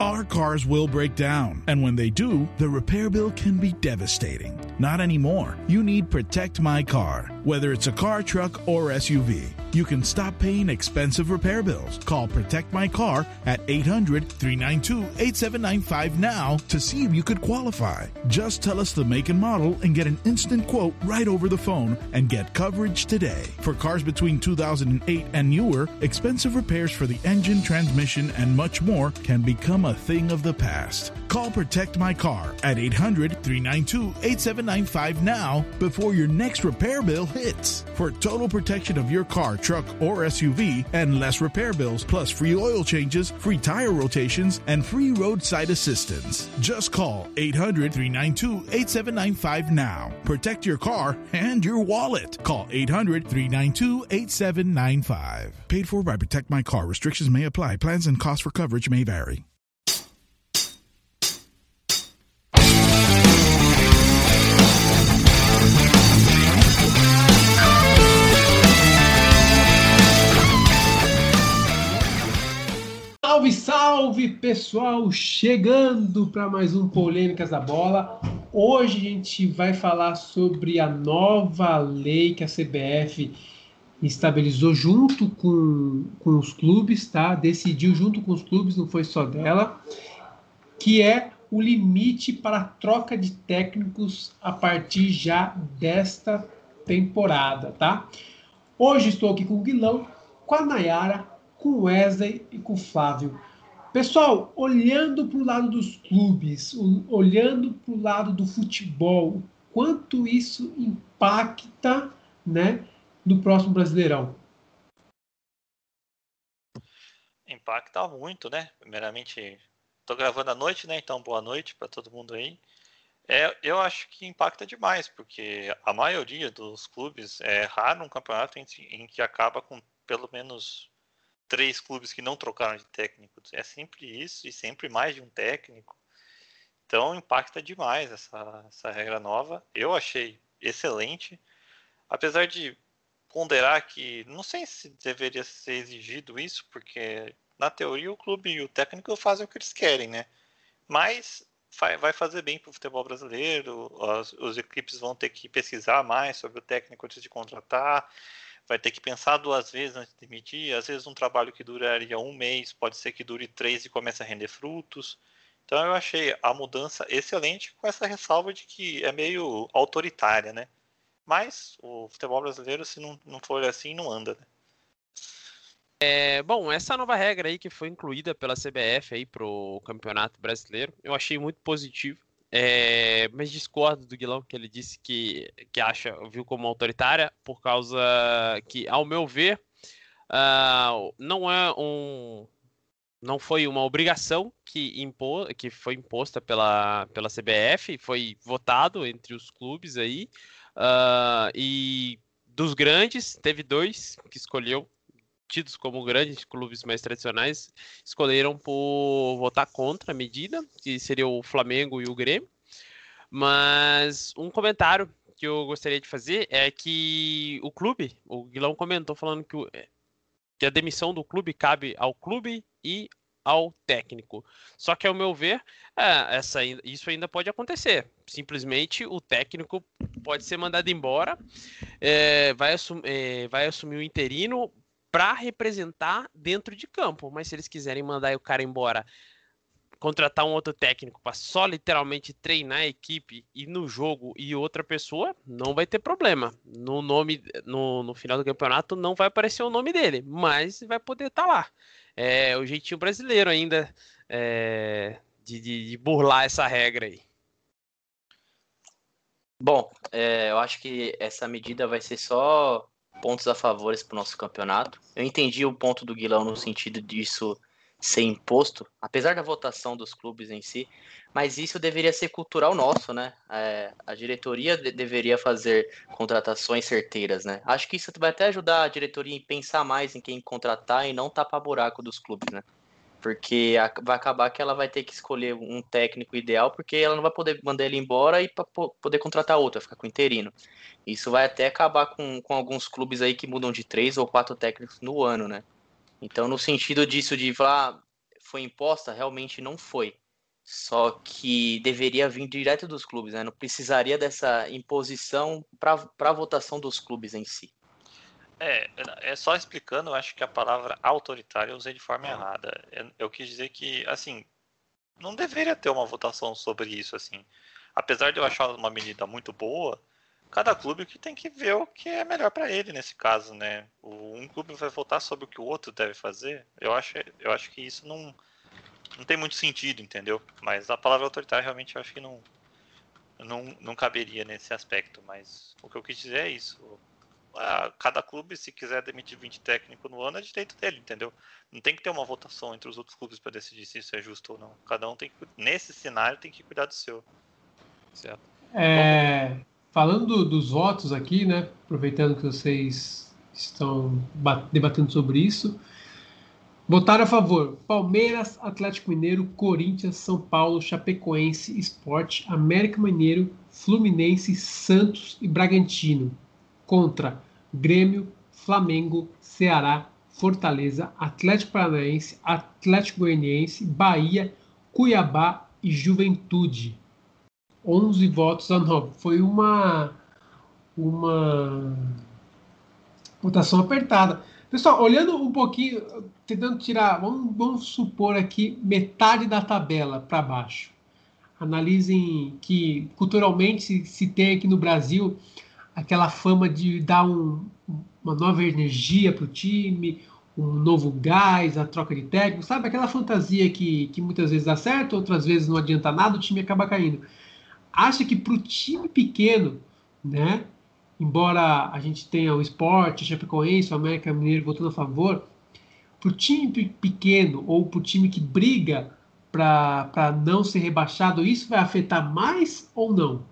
Our cars will break down, and when they do, the repair bill can be devastating. Not anymore. You need Protect My Car. Whether it's a car, truck, or SUV, you can stop paying expensive repair bills. Call Protect My Car at 800 392 8795 now to see if you could qualify. Just tell us the make and model and get an instant quote right over the phone and get coverage today. For cars between 2008 and newer, expensive repairs for the engine, transmission, and much more can become a thing of the past. Call Protect My Car at 800 392 8795 now before your next repair bill hits. For total protection of your car, truck, or SUV and less repair bills, plus free oil changes, free tire rotations, and free roadside assistance. Just call 800 392 8795 now. Protect your car and your wallet. Call 800 392 8795. Paid for by Protect My Car. Restrictions may apply. Plans and costs for coverage may vary. Salve, salve pessoal! Chegando para mais um Polêmicas da Bola. Hoje a gente vai falar sobre a nova lei que a CBF estabilizou junto com, com os clubes, tá? Decidiu junto com os clubes, não foi só dela, que é o limite para a troca de técnicos a partir já desta temporada, tá? Hoje estou aqui com o Guilão, com a Nayara, com Wesley e com Flávio. Pessoal, olhando para o lado dos clubes, olhando para o lado do futebol, quanto isso impacta, né, no próximo Brasileirão? Impacta muito, né? Primeiramente, estou gravando à noite, né? Então, boa noite para todo mundo aí. É, eu acho que impacta demais, porque a maioria dos clubes é raro um campeonato em, em que acaba com pelo menos três clubes que não trocaram de técnico. É sempre isso e sempre mais de um técnico. Então impacta demais essa, essa regra nova. Eu achei excelente, apesar de ponderar que não sei se deveria ser exigido isso, porque na teoria o clube e o técnico fazem o que eles querem, né? Mas vai fazer bem para o futebol brasileiro, as, as equipes vão ter que pesquisar mais sobre o técnico antes de contratar vai ter que pensar duas vezes antes de demitir. Às vezes um trabalho que duraria um mês pode ser que dure três e comece a render frutos. Então eu achei a mudança excelente, com essa ressalva de que é meio autoritária, né? Mas o futebol brasileiro, se não, não for assim, não anda, né? É, bom, essa nova regra aí que foi incluída pela CBF aí pro Campeonato Brasileiro, eu achei muito positivo. É, mas discordo do Guilão que ele disse que, que acha, viu como autoritária, por causa que, ao meu ver, uh, não é um. Não foi uma obrigação que, impo, que foi imposta pela, pela CBF, foi votado entre os clubes aí. Uh, e dos grandes, teve dois que escolheu tidos como grandes clubes mais tradicionais, escolheram por votar contra a medida, que seria o Flamengo e o Grêmio. Mas um comentário que eu gostaria de fazer é que o clube, o Guilão comentou falando que, o, que a demissão do clube cabe ao clube e ao técnico. Só que, ao meu ver, é, essa, isso ainda pode acontecer. Simplesmente o técnico pode ser mandado embora, é, vai, assum, é, vai assumir o interino para representar dentro de campo. Mas se eles quiserem mandar o cara embora, contratar um outro técnico para só literalmente treinar a equipe e no jogo e outra pessoa, não vai ter problema. No nome, no, no final do campeonato não vai aparecer o nome dele, mas vai poder estar tá lá. É o jeitinho brasileiro ainda é, de, de, de burlar essa regra aí. Bom, é, eu acho que essa medida vai ser só pontos a favores para o nosso campeonato. Eu entendi o ponto do Guilão no sentido disso ser imposto, apesar da votação dos clubes em si, mas isso deveria ser cultural nosso, né? É, a diretoria de deveria fazer contratações certeiras, né? Acho que isso vai até ajudar a diretoria em pensar mais em quem contratar e não tapar buraco dos clubes, né? Porque vai acabar que ela vai ter que escolher um técnico ideal, porque ela não vai poder mandar ele embora e para poder contratar outro, vai ficar com interino. Isso vai até acabar com, com alguns clubes aí que mudam de três ou quatro técnicos no ano, né? Então, no sentido disso de falar, foi imposta, realmente não foi. Só que deveria vir direto dos clubes, né? Não precisaria dessa imposição para a votação dos clubes em si. É, é só explicando, eu acho que a palavra autoritária eu usei de forma errada. Eu quis dizer que, assim, não deveria ter uma votação sobre isso, assim. Apesar de eu achar uma medida muito boa, cada clube que tem que ver o que é melhor para ele nesse caso, né? Um clube vai votar sobre o que o outro deve fazer. Eu acho, eu acho que isso não, não tem muito sentido, entendeu? Mas a palavra autoritária realmente eu acho que não, não, não caberia nesse aspecto. Mas o que eu quis dizer é isso. Cada clube, se quiser demitir 20 técnicos no ano, é direito dele, entendeu? Não tem que ter uma votação entre os outros clubes para decidir se isso é justo ou não. Cada um tem que, nesse cenário, tem que cuidar do seu. Certo. É, falando dos votos aqui, né? Aproveitando que vocês estão debatendo sobre isso. Votaram a favor: Palmeiras, Atlético Mineiro, Corinthians, São Paulo, Chapecoense, Esporte, América Mineiro, Fluminense, Santos e Bragantino. Contra Grêmio, Flamengo, Ceará, Fortaleza, Atlético Paranaense, Atlético Goianiense, Bahia, Cuiabá e Juventude. 11 votos a 9. Foi uma, uma votação apertada. Pessoal, olhando um pouquinho, tentando tirar, vamos, vamos supor aqui metade da tabela para baixo. Analisem que culturalmente se, se, tem aqui no Brasil aquela fama de dar um, uma nova energia para o time, um novo gás, a troca de técnico, sabe? Aquela fantasia que, que muitas vezes dá certo, outras vezes não adianta nada, o time acaba caindo acha que para o time pequeno, né? Embora a gente tenha o esporte, o Chapecoense, o América Mineiro votando a favor, para o time pequeno ou para o time que briga para não ser rebaixado, isso vai afetar mais ou não?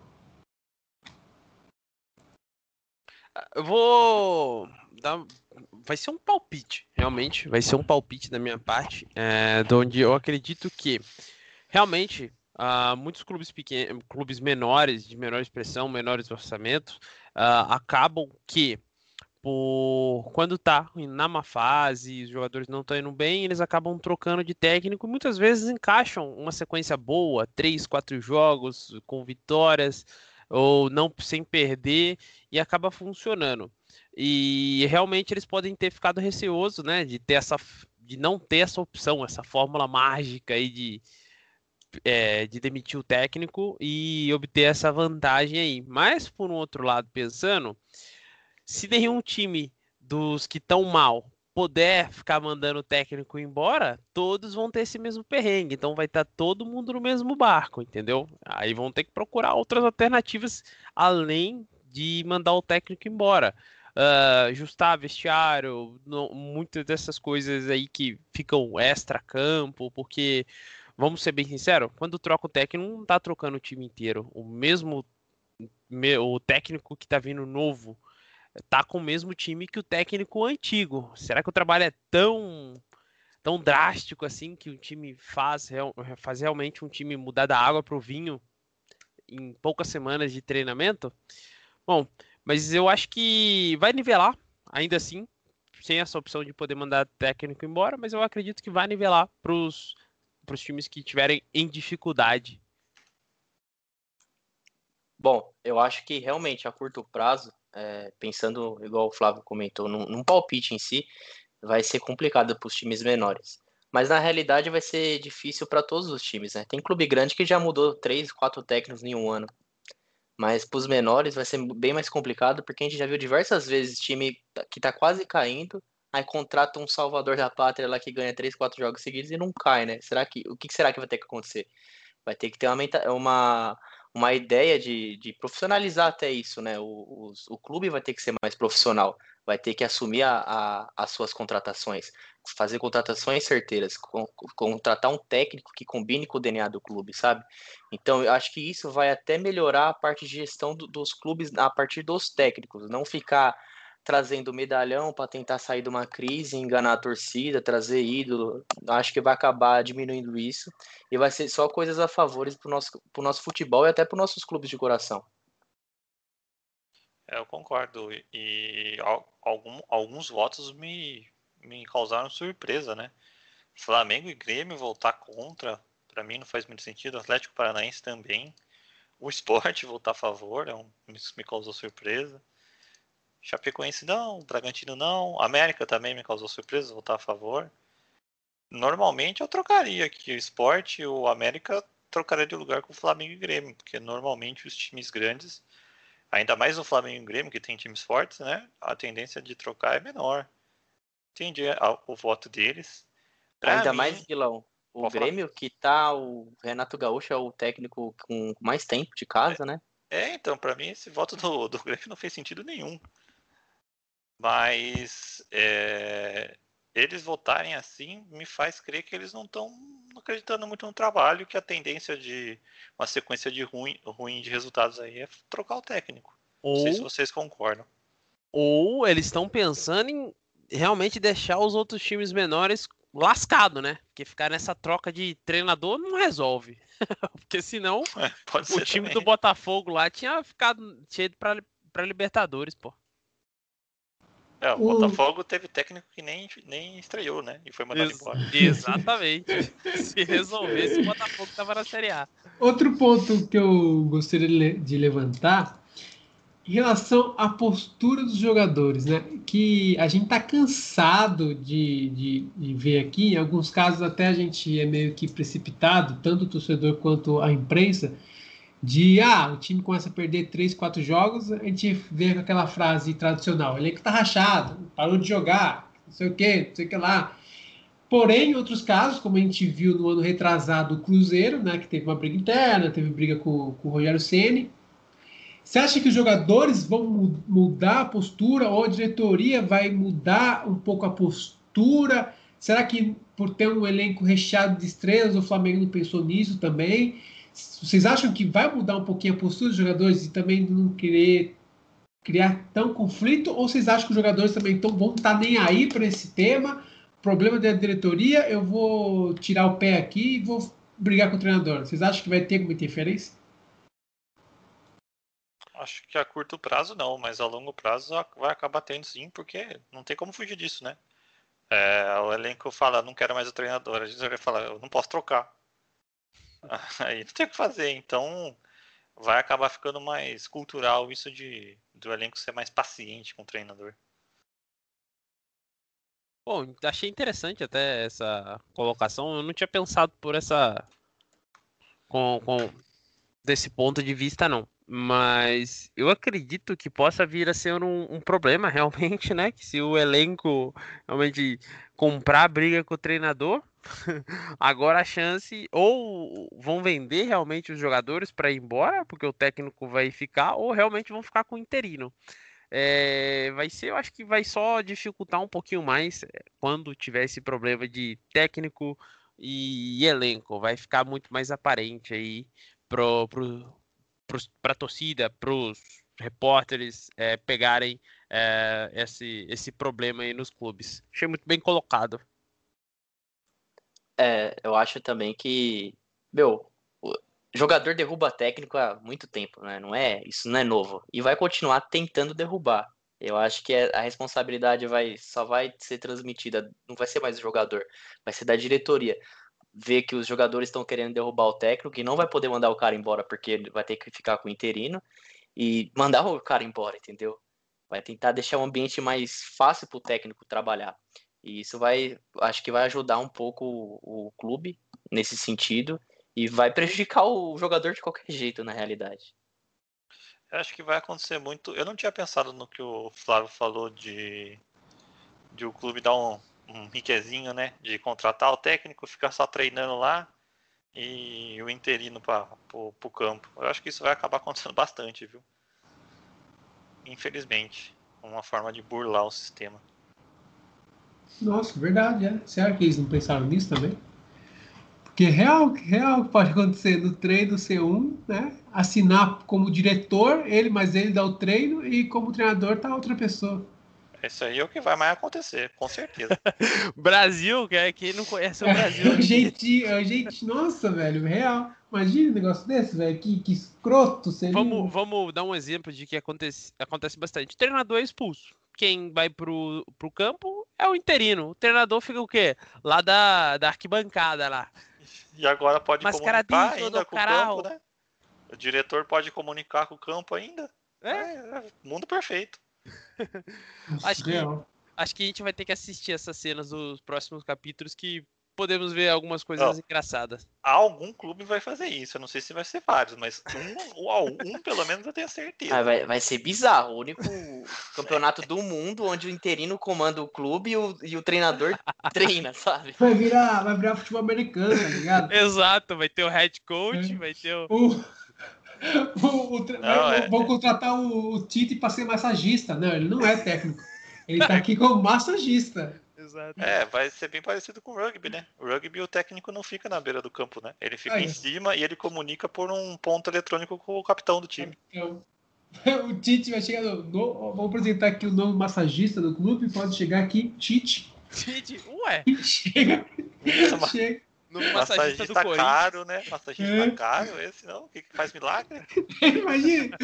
Eu vou dar. Vai ser um palpite, realmente. Vai ser um palpite da minha parte, é, de onde eu acredito que realmente Uh, muitos clubes pequenos, clubes menores, de menor expressão, menores orçamentos, uh, acabam que quando tá na má fase, os jogadores não estão indo bem, eles acabam trocando de técnico, muitas vezes encaixam uma sequência boa, três, quatro jogos com vitórias ou não sem perder e acaba funcionando. E realmente eles podem ter ficado receosos, né, de ter essa de não ter essa opção, essa fórmula mágica aí de é, de demitir o técnico e obter essa vantagem aí. Mas, por um outro lado, pensando, se nenhum time dos que estão mal puder ficar mandando o técnico embora, todos vão ter esse mesmo perrengue. Então vai estar tá todo mundo no mesmo barco, entendeu? Aí vão ter que procurar outras alternativas além de mandar o técnico embora. Uh, ajustar vestiário, muitas dessas coisas aí que ficam extra-campo, porque vamos ser bem sinceros, quando troca o técnico, não tá trocando o time inteiro. O mesmo o técnico que tá vindo novo tá com o mesmo time que o técnico antigo. Será que o trabalho é tão tão drástico assim que o time faz, faz realmente um time mudar da água pro vinho em poucas semanas de treinamento? Bom, mas eu acho que vai nivelar, ainda assim, sem essa opção de poder mandar técnico embora, mas eu acredito que vai nivelar para os times que estiverem em dificuldade? Bom, eu acho que realmente a curto prazo, é, pensando igual o Flávio comentou, num, num palpite em si, vai ser complicado para os times menores. Mas na realidade vai ser difícil para todos os times, né? Tem clube grande que já mudou três, quatro técnicos em um ano. Mas para os menores vai ser bem mais complicado, porque a gente já viu diversas vezes time que está quase caindo aí contrata um salvador da pátria lá que ganha 3, 4 jogos seguidos e não cai, né? Será que, o que será que vai ter que acontecer? Vai ter que ter uma, uma, uma ideia de, de profissionalizar até isso, né? O, o, o clube vai ter que ser mais profissional, vai ter que assumir a, a, as suas contratações, fazer contratações certeiras, com, contratar um técnico que combine com o DNA do clube, sabe? Então, eu acho que isso vai até melhorar a parte de gestão do, dos clubes a partir dos técnicos, não ficar trazendo medalhão para tentar sair de uma crise, enganar a torcida, trazer ídolo. Acho que vai acabar diminuindo isso e vai ser só coisas a favor para o nosso, nosso futebol e até para os nossos clubes de coração. É, eu concordo. E algum, alguns votos me, me causaram surpresa, né? Flamengo e Grêmio voltar contra, para mim não faz muito sentido. Atlético Paranaense também. O esporte voltar a favor, é um, isso me causou surpresa. Chapecoense não, Bragantino não, América também me causou surpresa, voltar a favor. Normalmente eu trocaria aqui o esporte e o América trocaria de lugar com o Flamengo e Grêmio, porque normalmente os times grandes, ainda mais o Flamengo e Grêmio, que tem times fortes, né? A tendência de trocar é menor. Entendi o voto deles. Pra ainda mim, mais, Guilão, o Grêmio, falar. que tá o Renato Gaúcho é o técnico com mais tempo de casa, é, né? É, então, para mim esse voto do, do Grêmio não fez sentido nenhum. Mas é, eles votarem assim me faz crer que eles não estão acreditando muito no trabalho, que a tendência de uma sequência de ruim, ruim de resultados aí é trocar o técnico. Ou, não sei se vocês concordam. Ou eles estão pensando em realmente deixar os outros times menores lascado, né? Porque ficar nessa troca de treinador não resolve. Porque senão é, o time também. do Botafogo lá tinha ficado tinha ido pra, pra Libertadores, pô. É, o, o Botafogo teve técnico que nem, nem estreou, né? E foi mandado Ex embora. Exatamente. Se resolvesse, o Botafogo tava na Série A. Outro ponto que eu gostaria de levantar em relação à postura dos jogadores, né? Que a gente está cansado de, de, de, ver aqui, em alguns casos até a gente é meio que precipitado, tanto o torcedor quanto a imprensa, de ah, o time começa a perder três, quatro jogos, a gente vê aquela frase tradicional, o elenco tá rachado, parou de jogar, não sei o que, não sei o que lá. Porém, em outros casos, como a gente viu no ano retrasado, o Cruzeiro, né, que teve uma briga interna, teve briga com, com o Rogério Ceni, você acha que os jogadores vão mudar a postura ou a diretoria vai mudar um pouco a postura? Será que por ter um elenco recheado de estrelas, o Flamengo não pensou nisso também? Vocês acham que vai mudar um pouquinho a postura dos jogadores e também não querer criar tão conflito? Ou vocês acham que os jogadores também tão, vão estar nem aí para esse tema? Problema da diretoria, eu vou tirar o pé aqui e vou brigar com o treinador. Vocês acham que vai ter alguma interferência? Acho que a curto prazo não, mas a longo prazo vai acabar tendo sim, porque não tem como fugir disso, né? É, o elenco fala, não quero mais o treinador. A gente vai falar, eu não posso trocar. Aí não tem o que fazer, então vai acabar ficando mais cultural isso de do elenco ser mais paciente com o treinador. Bom, achei interessante até essa colocação. Eu não tinha pensado por essa com, com desse ponto de vista não. Mas eu acredito que possa vir a ser um, um, problema realmente, né? Que se o elenco realmente comprar briga com o treinador, agora a chance ou vão vender realmente os jogadores para ir embora, porque o técnico vai ficar, ou realmente vão ficar com o interino. É, vai ser, eu acho que vai só dificultar um pouquinho mais é, quando tiver esse problema de técnico e, elenco. Vai ficar muito mais aparente aí pro, pro para a torcida, para os repórteres é, pegarem é, esse, esse problema aí nos clubes. Achei muito bem colocado. É, eu acho também que, meu, o jogador derruba técnico há muito tempo, né? Não é, isso não é novo. E vai continuar tentando derrubar. Eu acho que a responsabilidade vai só vai ser transmitida, não vai ser mais do jogador, vai ser da diretoria vê que os jogadores estão querendo derrubar o técnico e não vai poder mandar o cara embora porque vai ter que ficar com o interino e mandar o cara embora, entendeu? Vai tentar deixar o ambiente mais fácil para o técnico trabalhar. E isso vai, acho que vai ajudar um pouco o, o clube nesse sentido e vai prejudicar o jogador de qualquer jeito, na realidade. Eu acho que vai acontecer muito. Eu não tinha pensado no que o Flávio falou de, de o clube dar um, um riquezinho, né? De contratar o técnico, ficar só treinando lá e o interino para o campo. Eu acho que isso vai acabar acontecendo bastante, viu? Infelizmente. Uma forma de burlar o sistema. Nossa, verdade, é. Será que eles não pensaram nisso também? Porque real, real pode acontecer no treino C1, né? Assinar como diretor, ele, mas ele dá o treino, e como treinador tá outra pessoa. Isso aí é o que vai mais acontecer, com certeza. Brasil, que é quem não conhece o Brasil. É, gente, é, gente, nossa, velho, real. Imagina um negócio desse, velho. Que, que escroto seria. Vamos, vamos dar um exemplo de que acontece, acontece bastante. Treinador é expulso. Quem vai pro, pro campo é o interino. O treinador fica o quê? Lá da, da arquibancada lá. E agora pode Mascaradinho comunicar ainda com o caralho. campo, né? O diretor pode comunicar com o campo ainda. É, É, mundo perfeito. Acho que- acho que a gente vai ter que assistir essas cenas dos próximos capítulos que podemos ver algumas coisas Ó. engraçadas. Algum clube vai fazer isso. Eu não sei se vai ser vários, mas um, um pelo menos eu tenho certeza. Ah, vai, vai ser bizarro. O único campeonato do mundo onde o interino comanda o clube e o, e o treinador treina, sabe? Vai virar, vai virar futebol americano, tá ligado? Exato, vai ter o head coach, É. vai ter o. O, o, o tre- Não, vai- é- Vão contratar o, o Tite para ser massagista. Não, ele não é técnico. Ele tá aqui como massagista. Exato. É, vai ser bem parecido com o rugby, né? O rugby, o técnico não fica na beira do campo, né? Ele fica Ah, em é. cima e ele comunica por um ponto eletrônico com o capitão do time. Então, o Tite vai chegar. No, no- vamos apresentar aqui o novo massagista do clube. Pode chegar aqui, Tite. Gente, ué, Chega, Ma- chega. no massagista do Massagista caro, né? Massagista É. caro, esse não? O que, que faz milagre? Imagina,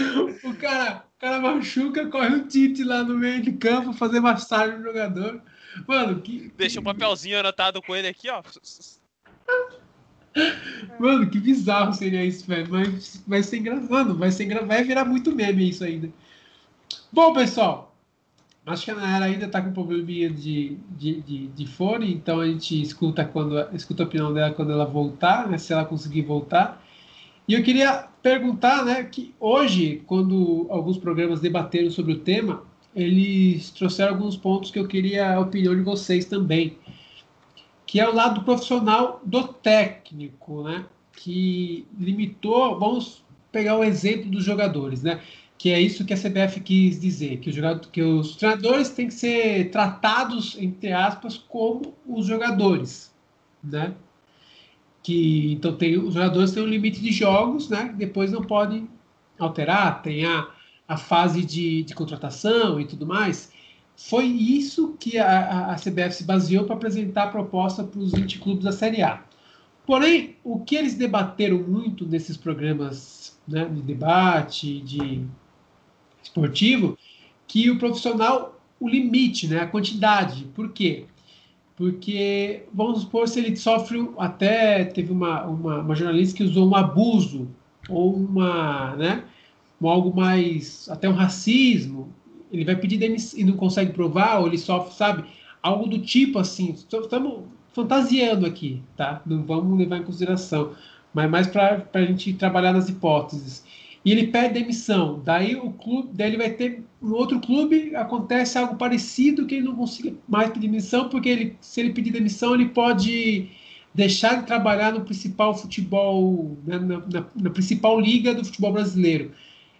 o cara, o cara machuca, corre o Tite lá no meio de campo fazer massagem no jogador. Mano, que, Deixa um papelzinho anotado com ele aqui, ó. mano, que bizarro seria isso, velho. Mas vai ser engraçado. Vai, ser vai virar muito meme isso ainda. Bom, pessoal, acho que a Nayara ainda tá com probleminha de, de, de, de fone, então a gente escuta, quando, escuta a opinião dela quando ela voltar, né, se ela conseguir voltar. E eu queria perguntar, né, que hoje, quando alguns programas debateram sobre o tema, eles trouxeram alguns pontos que eu queria a opinião de vocês também, que é o lado profissional do técnico, né, que limitou, vamos pegar o exemplo dos jogadores, né, que é isso que a CBF quis dizer, que, o jogador, que os treinadores têm que ser tratados, entre aspas, como os jogadores, né, que então tem os jogadores têm um limite de jogos, né? Depois não podem alterar, tem a, a fase de, de contratação e tudo mais. Foi isso que a, a, CBF se baseou para apresentar a proposta para os 20 clubes da Série A. Porém, o que eles debateram muito nesses programas né, de debate, de esportivo, que o profissional, o limite, né, a quantidade. Por quê? Porque, vamos supor, se ele sofre, até teve uma, uma, uma jornalista que usou um abuso, ou uma, né, um algo mais, até um racismo, ele vai pedir demissão e não consegue provar, ou ele sofre, sabe, algo do tipo assim, estamos fantasiando aqui, tá? Não vamos levar em consideração, mas mais para a gente trabalhar nas hipóteses. E ele pede demissão, daí o clube, daí ele vai ter um outro clube, acontece algo parecido que ele não consiga mais pedir demissão, porque ele, se ele pedir demissão, ele pode deixar de trabalhar no principal futebol, né, na, na, na, principal liga do futebol brasileiro.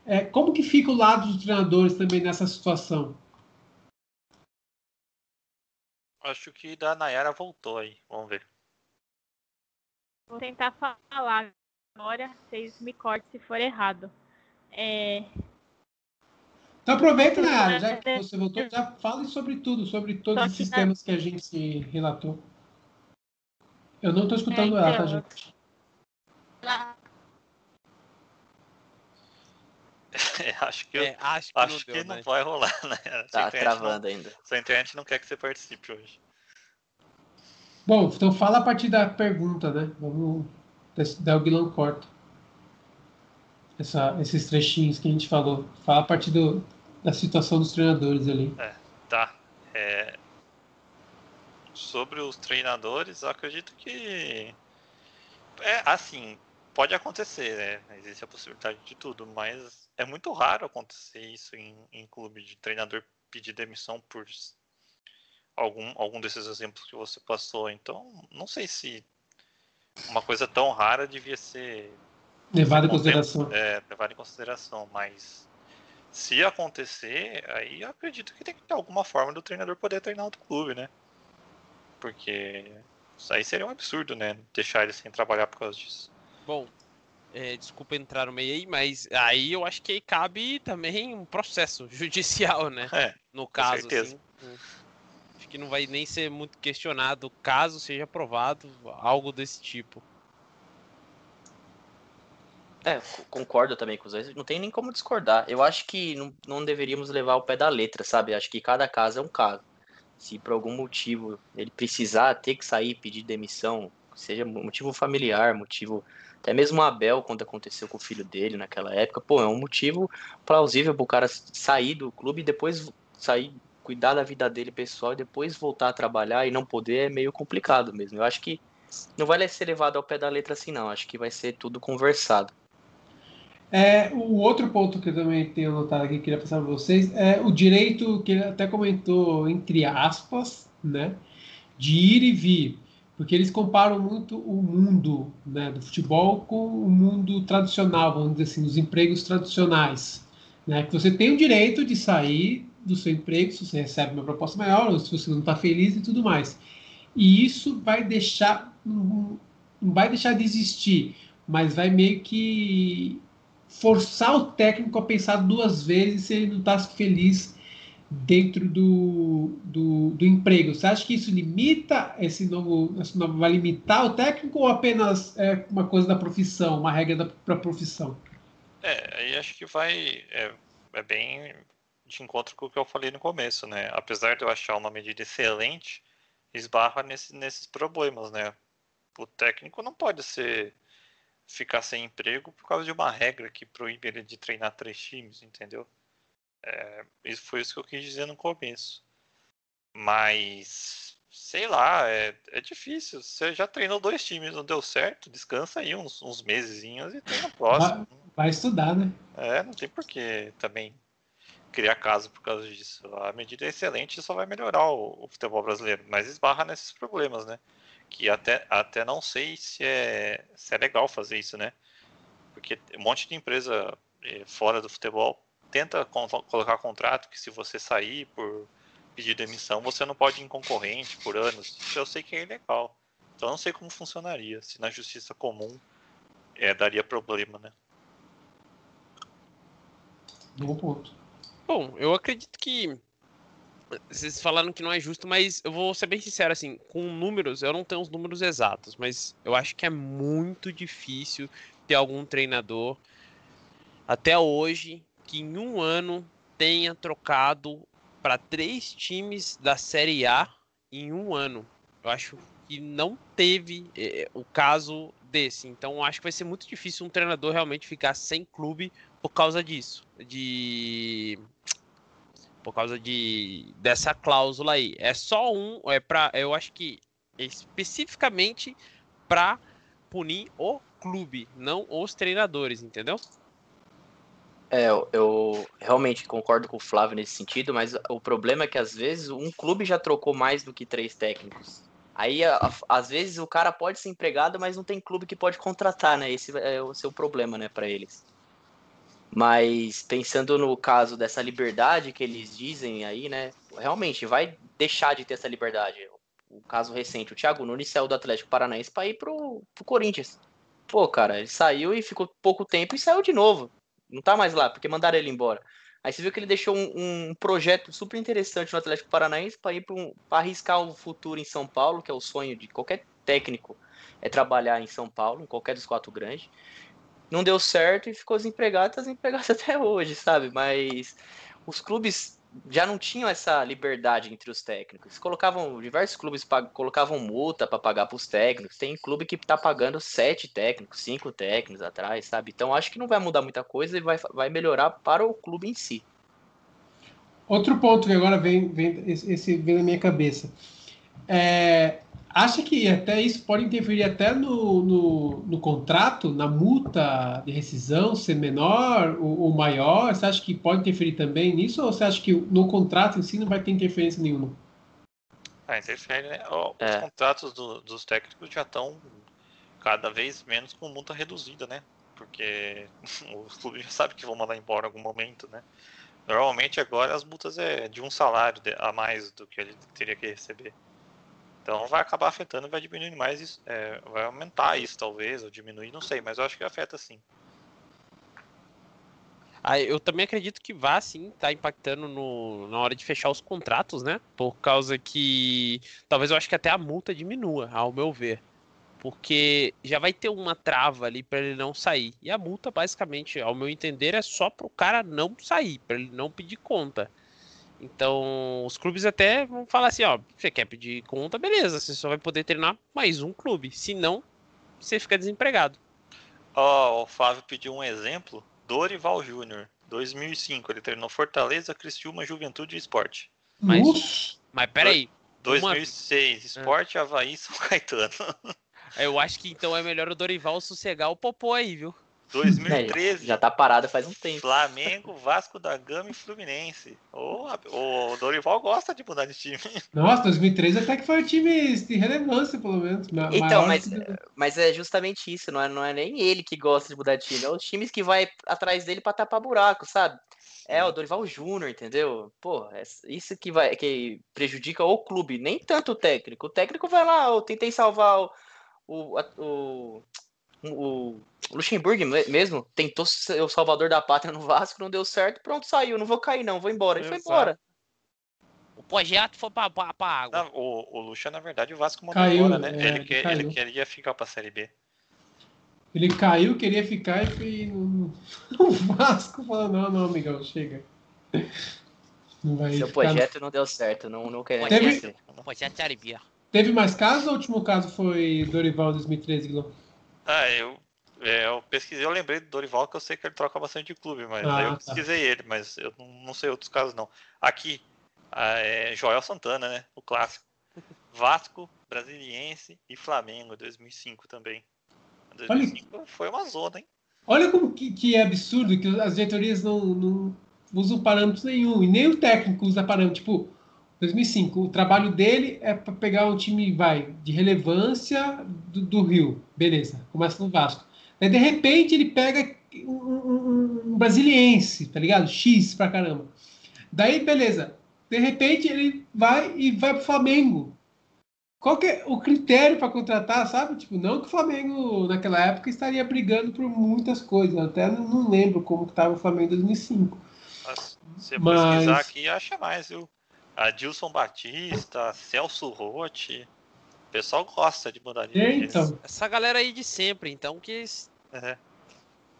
É, como que fica o lado dos treinadores também nessa situação? Acho que da Nayara voltou aí, vamos ver. Vou tentar falar agora, vocês me cortem se for errado. É, Então aproveita, Nayara, já que você voltou, já fale sobre tudo, sobre todos esses temas que a gente relatou. Eu não estou escutando É, ela, tá, então, gente? acho que, eu- É, acho que acho não que deu, não né? vai rolar, né? Tá internet travando não- ainda. Sua internet não quer que você participe hoje. Bom, então fala a partir da pergunta, né? Vamos dar o Guilherme corta. Essa, esses trechinhos que a gente falou. Fala a partir do, da situação dos treinadores ali. Tá. É, Sobre os treinadores, eu acredito que. É assim, pode acontecer, né? Existe a possibilidade de tudo, mas é muito raro acontecer isso em, em clube de treinador pedir demissão por algum, algum desses exemplos que você passou. Então, não sei se uma coisa tão rara devia ser Levado em consideração. É, levado em consideração, mas se acontecer, aí eu acredito que tem que ter alguma forma do treinador poder treinar outro clube, né? Porque isso aí seria um absurdo, né? Deixar ele sem trabalhar por causa disso. Bom, é, desculpa entrar no meio aí, mas aí eu acho que aí cabe também um processo judicial, né? É, No caso, certeza. assim. Acho que não vai nem ser muito questionado caso seja aprovado algo desse tipo. É, co- concordo também com os dois. Não tem nem como discordar. Eu acho que não, não deveríamos levar o pé da letra, sabe? Acho que cada caso é um caso. se por algum motivo ele precisar ter que sair, pedir demissão, seja motivo familiar, motivo até mesmo o Abel, quando aconteceu com o filho dele naquela época, pô, é um motivo plausível para o cara sair do clube e depois sair, cuidar da vida dele pessoal e depois voltar a trabalhar e não poder é meio complicado mesmo. Eu acho que não vai ser levado ao pé da letra assim, não. Acho que vai ser tudo conversado. É, o outro ponto que eu também tenho anotado aqui, que queria passar para vocês, é o direito que ele até comentou, entre aspas, né, de ir e vir porque eles comparam muito o mundo né, do futebol com o mundo tradicional, vamos dizer assim, os empregos tradicionais. Né, que você tem o direito de sair do seu emprego se você recebe uma proposta maior, se você não está feliz e tudo mais. E isso vai deixar, não vai deixar de existir, mas vai meio que forçar o técnico a pensar duas vezes se ele não está feliz dentro do, do, do, emprego. Você acha que isso limita esse novo, esse novo vai limitar o técnico ou apenas é uma coisa da profissão, uma regra para a profissão? É, aí acho que vai é, é, bem de encontro com o que eu falei no começo, né? Apesar de eu achar uma medida excelente, esbarra nesse, nesses problemas, né? O técnico não pode ser ficar sem emprego por causa de uma regra que proíbe ele de treinar três times, entendeu? É, isso foi isso que eu quis dizer no começo. Mas, sei lá, é, é difícil. Você já treinou dois times, não deu certo, descansa aí uns, uns meses e treina o próximo. Vai, vai, estudar, né? É, não tem porquê também criar caso por causa disso. A medida é excelente e só vai melhorar o, o, futebol brasileiro, mas esbarra nesses problemas, né? Que até, até não sei se é, se é legal fazer isso, né? Porque um monte de empresa eh, fora do futebol tenta colocar contrato que se você sair por pedir demissão, você não pode ir em concorrente por anos. Isso eu sei que é ilegal. Então eu não sei como funcionaria. Se na justiça comum é, daria problema, né? Bom ponto. Bom, eu acredito que vocês falaram que não é justo, mas eu vou ser bem sincero, assim, com números, eu não tenho os números exatos, mas eu acho que é muito difícil ter algum treinador até hoje que em um ano tenha trocado para três times da Série A em um ano. Eu acho que não teve é, o caso desse. Então acho que vai ser muito difícil um treinador realmente ficar sem clube por causa disso, de por causa de dessa cláusula aí. É só um, é para, eu acho que especificamente para punir o clube, não os treinadores, entendeu? É, eu realmente concordo com o Flávio nesse sentido, mas o problema é que às vezes um clube já trocou mais do que três técnicos. Aí, a, às vezes, o cara pode ser empregado, mas não tem clube que pode contratar, né? Esse é o seu problema, né, para eles. Mas pensando no caso dessa liberdade que eles dizem aí, né? Realmente vai deixar de ter essa liberdade. O caso recente, o Thiago Nunes saiu do Atlético Paranaense para ir pro, pro Corinthians. Pô, cara, ele saiu e ficou pouco tempo e saiu de novo. Não tá mais lá, porque mandaram ele embora. Aí você viu que ele deixou um, um projeto super interessante no Atlético Paranaense para ir para um, arriscar o futuro em São Paulo, que é o sonho de qualquer técnico, é trabalhar em São Paulo, em qualquer dos quatro grandes. Não deu certo e ficou desempregado, tá desempregado até hoje, sabe? Mas os clubes já não tinham essa liberdade entre os técnicos. Colocavam diversos clubes colocavam multa para pagar para os técnicos. Tem clube que está pagando sete técnicos, cinco técnicos atrás, sabe? Então acho que não vai mudar muita coisa e vai, vai melhorar para o clube em si. Outro ponto que agora vem, vem esse vem na minha cabeça. É, Acha que até isso pode interferir até no, no, no, contrato, na multa de rescisão ser menor ou, ou, maior? Você acha que pode interferir também nisso ou você acha que no contrato em si não vai ter interferência nenhuma? Ah, interfere, né? Os é. contratos do, dos técnicos já estão cada vez menos com multa reduzida, né? Porque os clubes já sabem que vão mandar embora em algum momento, né? Normalmente agora as multas é de um salário a mais do que ele teria que receber. Então vai acabar afetando vai diminuir mais isso. É, vai aumentar isso, talvez, ou diminuir, não sei, mas eu acho que afeta sim. Ah, eu também acredito que vá sim tá impactando no, na hora de fechar os contratos, né? Por causa que talvez eu acho que até a multa diminua, ao meu ver. Porque já vai ter uma trava ali para ele não sair. E a multa, basicamente, ao meu entender, é só para o cara não sair, para ele não pedir conta. Então, os clubes até vão falar assim, ó, você quer pedir conta, beleza, você só vai poder treinar mais um clube, se não, você fica desempregado. Ó, oh, o Flávio pediu um exemplo, Dorival Júnior, 2005, ele treinou Fortaleza, Criciúma, Juventude e Esporte. Mas, mas peraí. 2006, uma... Esporte, Havaí, São Caetano. Eu acho que então é melhor o Dorival sossegar o popô aí, viu? 2013. É, já tá parado faz um tempo. Flamengo, Vasco da Gama e Fluminense. O, o Dorival gosta de mudar de time. Nossa, 2013 até que foi um time de relevância, pelo menos. Então, mas, que... mas é justamente isso, não é, não é nem ele que gosta de mudar de time, é os times que vai atrás dele para tapar buraco, sabe? É, o Dorival Júnior, entendeu? Pô, é isso que vai que prejudica o clube, nem tanto o técnico. O técnico vai lá, eu tentei salvar o, o, o, o Luxemburgo mesmo tentou ser o salvador da pátria no Vasco, não deu certo, pronto, saiu, não vou cair não, vou embora. Ele foi embora. O projeto foi pra, pra, pra água. Não, o, o Luxa, na verdade, o Vasco mandou caiu, embora, né? É, ele, que, ele, queria ficar pra Série B. Ele caiu, queria ficar e no, o Vasco falou, não, não, amigão, chega. Não vai Seu projeto não deu certo, não, não queremos Teve... O projeto Série B. Teve mais casos ou o último caso foi Dorival 2013, Guilherme? Ah, eu, é, eu pesquisei, eu lembrei do Dorival que eu sei que ele troca bastante de clube, mas ah, aí eu tá. pesquisei ele, mas eu não, sei outros casos não. Aqui, é Joel Santana, né? O clássico. Vasco, Brasiliense e Flamengo, 2005 também. 2005 Olha, foi uma zona, hein? Olha como que, que é absurdo que as diretorias não, não usam parâmetros nenhum, e nem o técnico usa parâmetro. Tipo, 2005. O trabalho dele é para pegar um time, vai, de relevância do, do, Rio. Beleza, começa no Vasco. Aí, de repente, ele pega um, um, um, brasiliense, tá ligado? X pra caramba. Daí, beleza. De repente, ele vai e vai pro Flamengo. Qual que é o critério para contratar, sabe? Tipo, não que o Flamengo, naquela época, estaria brigando por muitas coisas. Eu até não, lembro como que tava o Flamengo em 2005. Mas, se Mas... pesquisar aqui, acha mais, viu? Adilson Batista, Celso Rotti. O pessoal gosta de de é, então. Essa galera aí de sempre, então, que. É.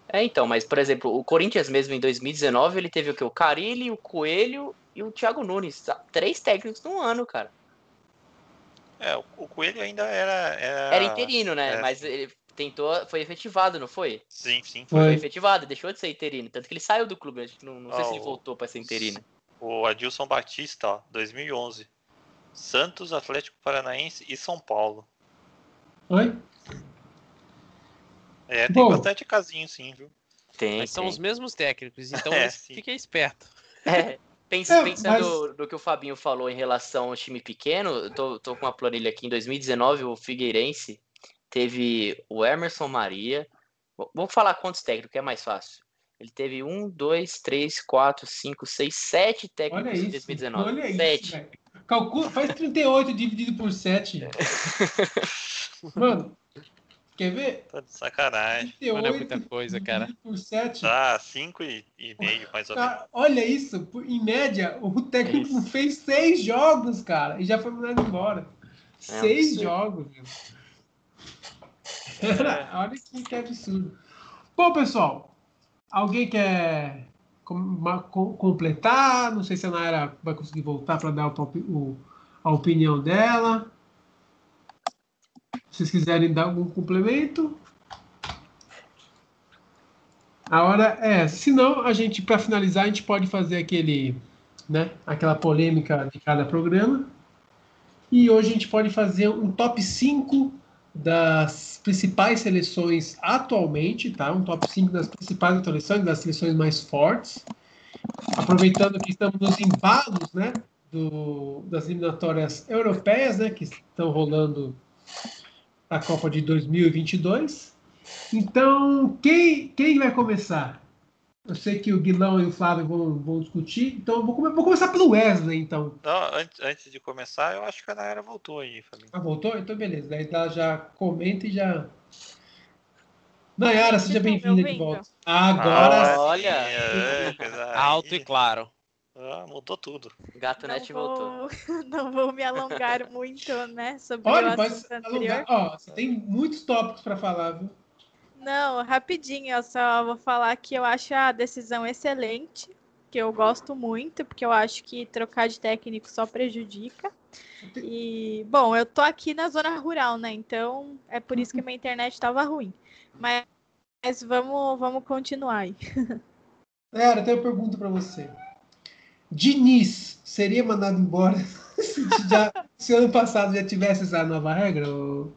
é, então, mas, por exemplo, o Corinthians mesmo em 2019, ele teve o que? O Carilli, o Coelho e o Thiago Nunes. Três técnicos num ano, cara. É, o Coelho ainda era. Era, era interino, né? É. Mas ele tentou, foi efetivado, não foi? Sim, sim. Foi, foi efetivado, deixou de ser interino. Tanto que ele saiu do clube, não, não oh, sei se ele voltou para ser interino. O Adilson Batista, ó, 2011. Santos, Atlético Paranaense e São Paulo. Oi? É, tem Bom, bastante casinho sim, viu? Tem. Mas são os mesmos técnicos, então é, fique esperto. É, pensa, é, pensando mas... no que o Fabinho falou em relação ao time pequeno, eu tô, tô com uma planilha aqui. Em 2019, o Figueirense teve o Emerson Maria. Vamos falar quantos técnicos, que é mais fácil. Ele teve um, dois, três, quatro, cinco, seis, sete técnicos em 2019. Olha sete. isso, Calcula, faz 38 dividido por 7. Mano, quer ver? Tá de sacanagem. 38 Mano, é muita coisa, cara. Por 7. Ah, 5 e, e meio, mais ou menos. Olha isso, em média, o técnico é fez 6 jogos, cara, e já foi mandado embora. 6 é jogos, meu. É. Olha que, que absurdo. Bom, pessoal, Alguém quer completar? Não sei se a Nayara vai conseguir voltar para dar o, a opinião dela. Se vocês quiserem dar algum complemento. A hora é. Se não, a gente, para finalizar, a gente pode fazer aquele, né, aquela polêmica de cada programa. E hoje a gente pode fazer um top 5 das principais seleções atualmente, tá? Um top 5 das principais seleções, das seleções mais fortes. Aproveitando que estamos nos embalos, né? Do, das eliminatórias europeias, né? Que estão rolando a Copa de 2022. Então, quem, quem vai começar? Eu sei que o Guilão e o Flávio vão, vão discutir, então eu vou, vou começar pelo Wesley, então. Não, antes, antes de começar, eu acho que a Nayara voltou aí, Fabinho. Ah, voltou? Então beleza. Daí ela já comenta e já. Nayara, seja bem-vinda de volta. Agora. Ah, olha! É, Alto e claro. Ah, mudou tudo. Gato não Net vou, voltou. Não vou me alongar muito, né? Sobre Olha, o assunto anterior. Alongar, ó, você tem muitos tópicos para falar, viu? Não, rapidinho, eu só vou falar que eu acho a decisão excelente que eu gosto muito, porque eu acho que trocar de técnico só prejudica. E, bom, eu tô aqui na zona rural, né? Então é por isso que minha internet estava ruim. Mas, mas, vamos, vamos continuar aí. Era, eu tenho uma pergunta para você. Diniz seria mandado embora se, já, se ano passado já tivesse essa nova regra? Ou...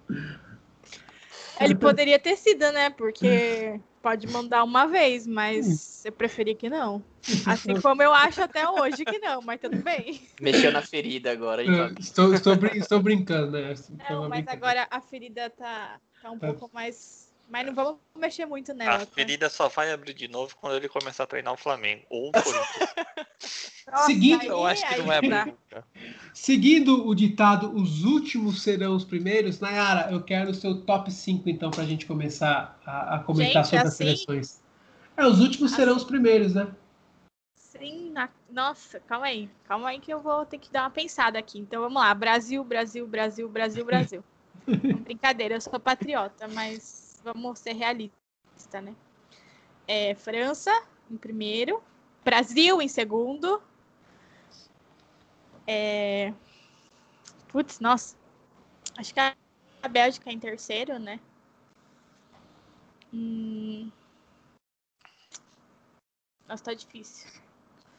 Ele poderia ter sido, né? Porque pode mandar uma vez, mas eu preferi que não. Assim como eu acho até hoje que não, mas tudo bem. Mexeu na ferida agora, hein, estou, estou, estou brincando, né? Não, mas agora a ferida tá, tá um tá. pouco mais mas não vamos mexer muito nela. A tá? ferida só vai abrir de novo quando ele começar a treinar o Flamengo. Ou o Corinthians. Seguindo, aí, eu acho que não vai abrir. Seguindo o ditado, os últimos serão os primeiros. Nayara, eu quero o seu top 5, então, para a gente começar a, a comentar gente, sobre assim, as seleções. É, os últimos assim, serão os primeiros, né? Sim, na... nossa, calma aí. Calma aí que eu vou ter que dar uma pensada aqui. Então vamos lá. Brasil, Brasil, Brasil, Brasil, Brasil. Brincadeira, eu sou patriota, mas vamos ser realistas, né? É, França em primeiro, Brasil em segundo. É... Putz, nossa. Acho que a Bélgica em terceiro, né? Hum... Nossa, tá difícil.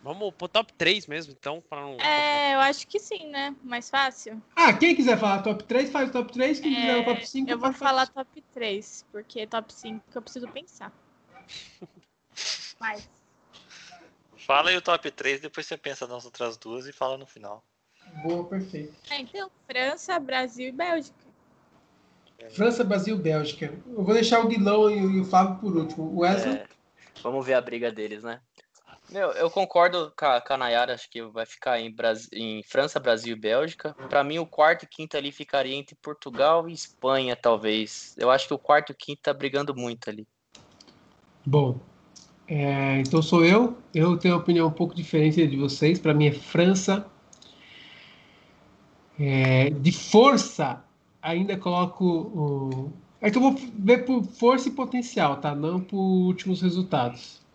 Vamos pro top 3 mesmo, então, para não. É, eu acho que sim, né? Mais fácil. Ah, quem quiser falar top 3, faz o top 3. Quem é, quiser o top 5, Eu vou falar top 3, porque top 5 eu preciso pensar. Mas. Fala aí o top 3, depois você pensa nas outras duas e fala no final. Boa, perfeito. É, então, França, Brasil e Bélgica. França, Brasil e Bélgica. Eu vou deixar o Guilão e o Fábio por último. O Wesley. É, vamos ver a briga deles, né? Meu, eu concordo com a, com a Nayara, acho que vai ficar em, em França, Brasil e Bélgica. Para mim, o quarto e quinto ali ficaria entre Portugal e Espanha, talvez. Eu acho que o quarto e o quinto tá brigando muito ali. Bom, é, então sou eu. Eu tenho uma opinião um pouco diferente de vocês. Para mim é França. É, de força, ainda coloco o. É que eu vou ver por força e potencial, tá? Não por últimos resultados.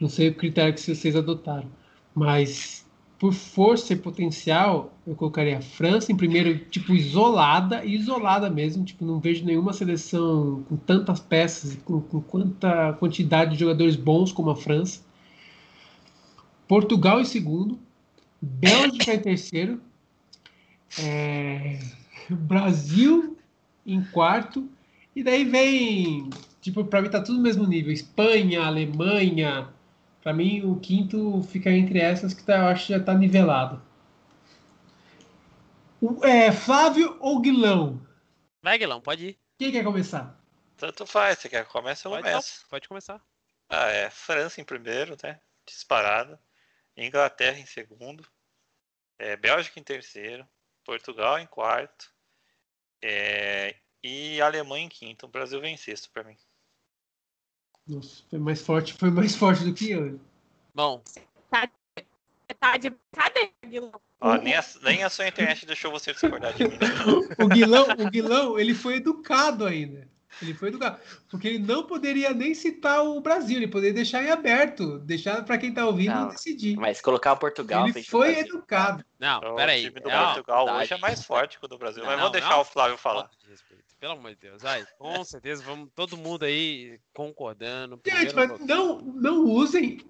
Não sei o critério que vocês adotaram, mas por força e potencial, eu colocaria a França em primeiro, tipo, isolada, isolada mesmo. Tipo, não vejo nenhuma seleção com tantas peças, com, com quanta quantidade de jogadores bons como a França. Portugal em segundo, Bélgica em terceiro, é, Brasil em quarto, e daí vem, tipo, para mim tá tudo no mesmo nível: Espanha, Alemanha, para mim, o quinto fica entre essas que tá, eu acho que já está nivelado. É, Flávio ou Guilão? Vai, Guilão, pode ir. Quem quer começar? Tanto faz, você quer que comece, eu pode, começo. pode começar. Ah, é. França em primeiro, né? Disparada. Inglaterra em segundo. É, Bélgica em terceiro. Portugal em quarto. É, e Alemanha em quinto. O Brasil vem em sexto para mim. Nossa, foi mais forte, foi mais forte do que eu. Bom. Tá, tá de brincadeira, Ó, nem, a, nem a sua internet deixou você discordar de mim. o Guilão, o Guilão, ele foi educado ainda. Ele foi educado. Porque ele não poderia nem citar o Brasil, ele poderia deixar em aberto, deixar para quem está ouvindo não, decidir. Mas colocar o Portugal. Ele foi educado. Não, peraí. O time do não, Portugal não, hoje é mais forte que o do Brasil. Mas vou deixar o Flávio falar pelo amor de Deus. Vai, com certeza, vamos todo mundo aí concordando. Gente, mas não, não usem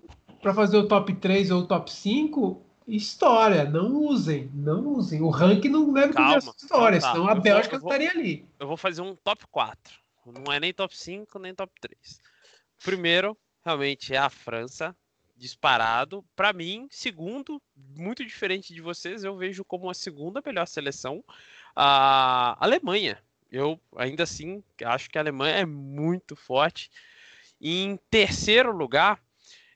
para fazer o top 3 ou o top 5 história. Não usem, não usem. O ranking não deve essa história, tá. senão a eu Bélgica vou, estaria ali. Eu vou fazer um top 4. Não é nem top 5, nem top 3. Primeiro, realmente, é a França, disparado. Para mim, segundo, muito diferente de vocês, eu vejo como a segunda melhor seleção a Alemanha. Eu ainda assim acho que a Alemanha é muito forte. E em terceiro lugar,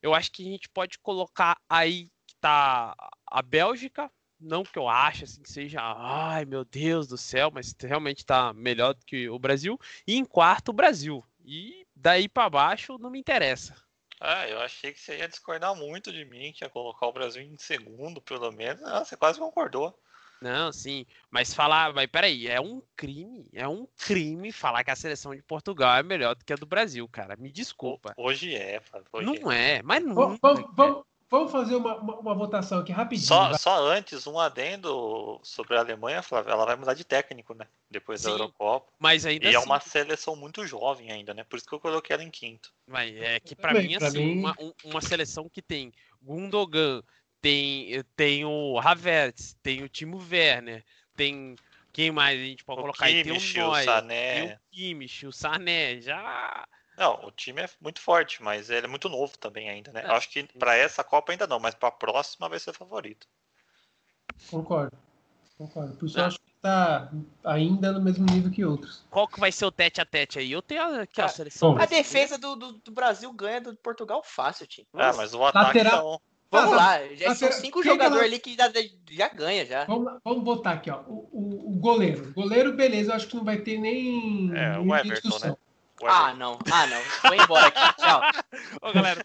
eu acho que a gente pode colocar aí que tá a Bélgica, não que eu ache assim que seja, ai meu Deus do céu, mas realmente está melhor do que o Brasil. E em quarto, o Brasil. E daí para baixo não me interessa. Ah, eu achei que você ia discordar muito de mim, que ia colocar o Brasil em segundo, pelo menos. Não, você quase concordou. Não, sim. Mas falar, mas peraí, é um crime, é um crime falar que a seleção de Portugal é melhor do que a do Brasil, cara. Me desculpa. Hoje é, hoje não é. é, mas não. Vamos, vamos, vamos fazer uma, uma, uma votação aqui rapidinho. Só, vai. só antes, um adendo sobre a Alemanha, Flávio, ela vai mudar de técnico, né? Depois da Sim, Eurocopa. Mas ainda E é assim, uma seleção muito jovem ainda, né? Por isso que eu coloquei ela em quinto. Mas é que pra Também, mim, pra assim, mim- Uma, um- uma seleção que tem Gundogan, tem, tem o Havertz, tem o Timo Werner, tem. Quem mais a gente pode O colocar aí? Tem Kimmich, o o Neuer, Sané. tem o Kimmich, o Sané, já. Não, o time é muito forte, mas ele é muito novo também ainda, né? É. Eu acho que pra essa Copa ainda não, mas pra próxima vai ser favorito. Concordo. Concordo. Por isso Ah. eu acho que tá ainda no mesmo nível que outros. Qual que vai ser o tete a tete aí? Eu tenho aqui a Cara, seleção. bom. A defesa do, do, do Brasil ganha do Portugal fácil, time. Ah, mas o ataque Lateral- não. Vamos Ah, lá, já lateral- são cinco é jogadores ali que já, já ganha já. Vamos, lá, vamos botar aqui, ó. O, o, o goleiro. Goleiro, beleza, eu acho que não vai ter nem. É, o nem Everton, discussão. né? Ah, não. Ah, não. Foi embora aqui. Tchau. Ô, galera.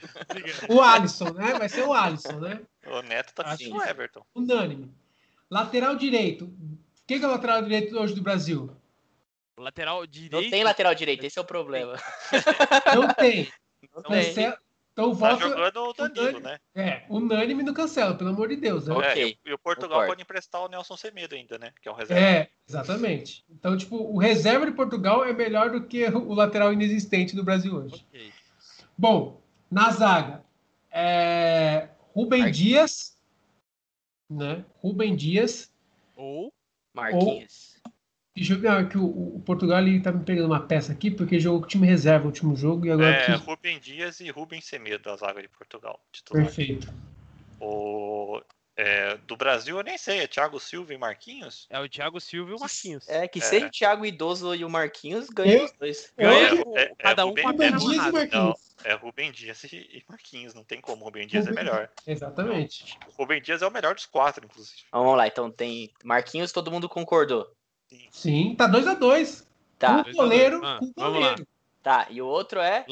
O Alisson, né? Vai ser o Alisson, né? O Neto tá com o Everton. Unânime. Lateral direito. Quem que é o lateral direito hoje do Brasil? Lateral direito. Não tem lateral direito, esse é o problema. Não tem. Não tem. Cancela. Então Tá volta. jogando o Danilo, Danilo. né? É, unânime no cancela, pelo amor de Deus. Né? Ok, É, e, o- o Portugal concordo. pode emprestar o Nelson Semedo ainda, né? Que é um reserva. É, exatamente. Então, tipo, o reserva de Portugal é melhor do que o lateral inexistente do Brasil hoje. Ok. Bom, na zaga, é, Rubem. Dias, né? Rubem Dias. Ou. Marquinhos. Deixa eu ver, ah, que o, o Portugal ele tá me pegando uma peça aqui, porque jogou com o time reserva o último jogo e agora É, precisa- Rubem Dias e Rubem Semedo, a zaga de Portugal. Titular. Perfeito. O, é, do Brasil eu nem sei, é Thiago Silva e Marquinhos? É o Thiago Silva e o Marquinhos. É, que É. seja o Thiago Idoso e o Marquinhos, ganha os dois. Ganha é- é cada um Rubem com a perna e. Marquinhos. É Rubem Dias e, e Marquinhos, não tem como. Rubem Dias é Rubem- melhor. Exatamente. O Rubem Dias é o melhor dos quatro, inclusive. Vamos lá, então tem Marquinhos, todo mundo concordou. Sim, tá 2 a 2 Tá, Com o goleiro, Ah, com o vamos lá. goleiro. tá. E o outro é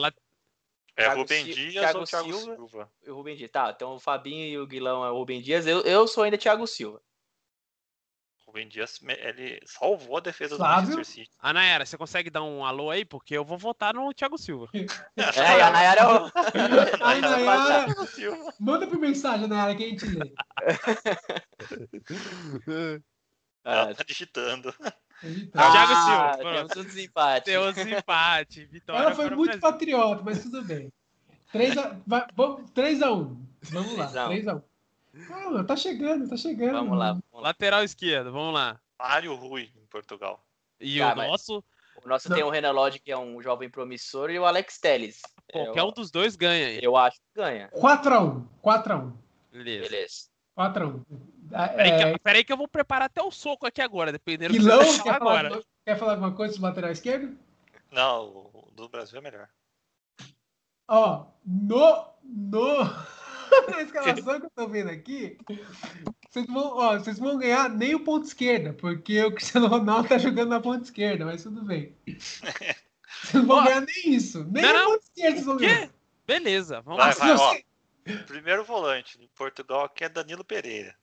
É Thiago Rubem Sil- Dias Thiago ou Thiago Silva. Silva? o Rubem Dias. Tá, então o Fabinho e o Guilão é o Rubem Dias. Eu, eu sou ainda Thiago Silva. Rubem Dias, ele salvou a defesa Flávio? do Manchester City. A Nayara, você consegue dar um alô aí? Porque eu vou votar no Thiago Silva. É, e a Nayara é. Ai, Nayara, manda por mensagem, Nayara, que a gente lê. Ela tá digitando. Então, Thiago Ah, Silva, pronto. Temos um desempate. Temos empate. Vitória Ela foi para o muito Brasil. patriota, mas tudo bem. 3 a, vai, vamos, 3 a 1 Vamos lá, 3 a 1. 3 a 1 Calma, tá chegando, tá chegando. Vamos lá. Vamos lá. Lateral esquerdo, vamos lá. Mário Rui, em Portugal. E Tá, o nosso, O nosso Não. tem o Renan Lodge, que é um jovem promissor, e o Alex Telles. qualquer eu, um dos dois ganha. eu acho que ganha. 4x1, 4x1, Beleza. Beleza. 4x1. Peraí, É, que, peraí que eu vou preparar até o soco aqui agora, dependendo do que você quer falar falar, agora. alguma- quer falar alguma coisa sobre o lateral esquerdo? Não, o do Brasil é melhor. Ó, no, no, na escalação que eu tô vendo aqui, vocês vão, ó, vocês vão ganhar nem o ponto esquerda, porque o Cristiano Ronaldo tá jogando na ponta esquerda, mas tudo bem. Vocês não vão Ó, ganhar nem isso, nem não, a não. ponta esquerda vocês vão Quê? ganhar. Beleza, vamos lá. ó. você- Primeiro volante de Portugal aqui é Danilo Pereira.